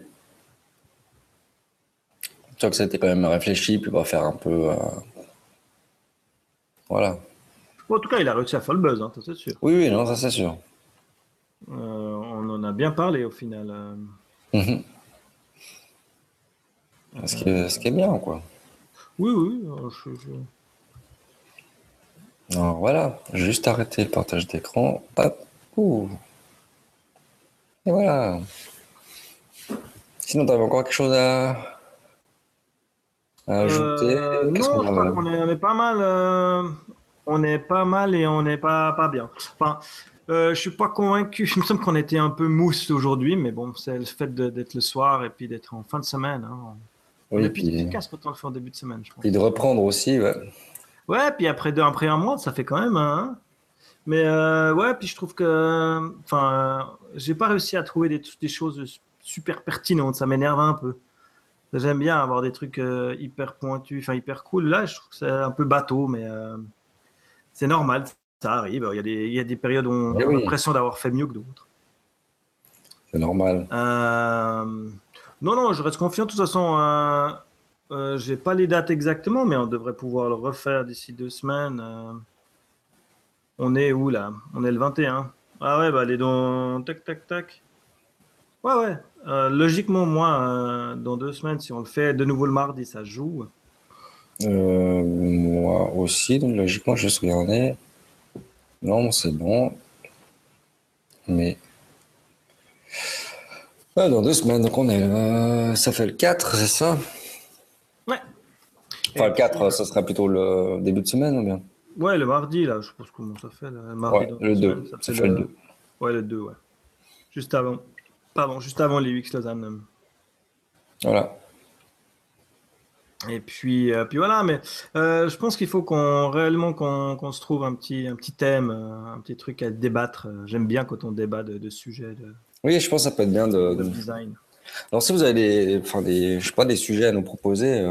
Tu vois que été quand même réfléchi, puis on va faire un peu. euh, Voilà. En tout cas, il a réussi à faire le buzz, hein, ça, c'est sûr. Oui, oui, non, ça c'est sûr. Euh, on en a bien parlé au final. euh. Mhm. Ce, qui est, ce qui est bien, quoi. Oui, oui. je- je- Alors voilà, juste arrêté le partage d'écran. Hop. Ouh. Et voilà. Sinon, tu avais encore quelque chose à ajouter Euh, non, qu'on je a- crois qu'on est, on est pas mal. euh, on est pas mal et on n'est pas, pas bien. Enfin, euh, je suis pas convaincu. *laughs* Il me semble qu'on était un peu mousse aujourd'hui, mais bon, c'est le fait d'être le soir et puis d'être en fin de semaine. Hein. On Oui, est plus puis, efficace quand on le fait en début de semaine, je pense. puis de reprendre aussi, ouais. Ouais, puis après, deux, après un mois, ça fait quand même. hein. Mais euh, ouais, puis je trouve que, enfin, j'ai pas réussi à trouver des, des choses super pertinentes. Ça m'énerve un peu. J'aime bien avoir des trucs euh, hyper pointus, enfin hyper cool. Là, je trouve que c'est un peu bateau, mais euh, c'est normal, ça arrive. Il y, a des, il y a des périodes où on Eh a l'impression d'avoir fait mieux que d'autres. C'est normal. Euh, non, non, je reste confiant. De toute façon, euh, j'ai pas les dates exactement, mais on devrait pouvoir le refaire d'ici deux semaines. on est où là? On est le 21. Ah ouais, bah allez dans tac tac tac. Ouais ouais. Euh, logiquement, moi, euh, dans deux semaines, si on le fait de nouveau le mardi, ça se joue. Euh, moi aussi, donc logiquement, je vais regarder. Non, c'est bon. Mais. Ouais, dans deux semaines, donc on est. ça fait le 4, c'est ça? Ouais. Enfin, Et le 4, puis, ça sera plutôt le début de semaine ou bien? Ouais, le mardi là, je pense comment ça fait. Le mardi Ouais, le deux 2. semaines, Ça fait fait le 2. Ouais, le 2, ouais. Juste avant. Pardon, juste avant les UX Lausanne. Voilà. Et puis, euh, puis voilà, mais euh, je pense qu'il faut qu'on réellement qu'on qu'on se trouve un petit, un petit thème, euh, un petit truc à débattre. J'aime bien quand on débat de, de sujets de, Oui, je pense que ça peut être bien de. de de- design. Alors, si vous avez des, enfin, des, je sais pas, des sujets à nous proposer,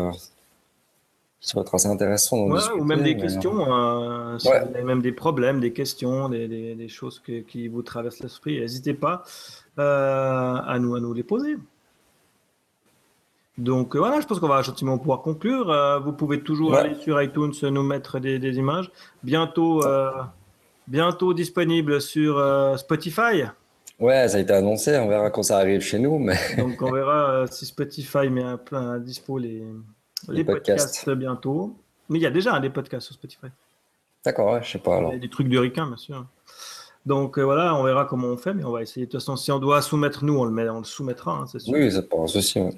ça va être assez intéressant. d'en Ouais, discuter, ou même des mais- questions, euh, si Ouais. même des problèmes, des questions, des, des, des choses que- qui vous traversent l'esprit, n'hésitez pas euh, à, nous, à nous les poser. Donc euh, voilà, je pense qu'on va gentiment pouvoir conclure. Euh, vous pouvez toujours Ouais. aller sur iTunes, nous mettre des, des images. Bientôt, bientôt disponible sur Spotify. Ouais, ça a été annoncé, on verra quand ça arrive chez nous, mais Donc on verra si Spotify met à dispo les, les, Les podcasts. podcasts. bientôt. Mais il y a déjà hein, des podcasts sur Spotify. d'accord, ouais, je sais pas alors. Il y a des trucs de ricain, bien sûr. Donc euh, voilà, on verra comment on fait, mais on va essayer. De toute façon, si on doit soumettre nous, on le, met, on le soumettra, hein, c'est sûr. Oui, pas un souci. ouais.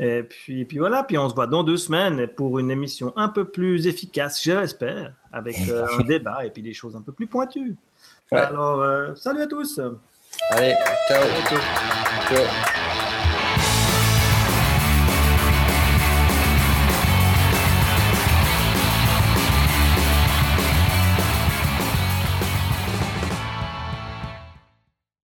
Et puis, puis voilà, puis on se voit dans deux semaines pour une émission un peu plus efficace, je l'espère, avec euh, un *laughs* débat et puis des choses un peu plus pointues. Ouais. Alors, euh, salut à tous. Allez, ciao.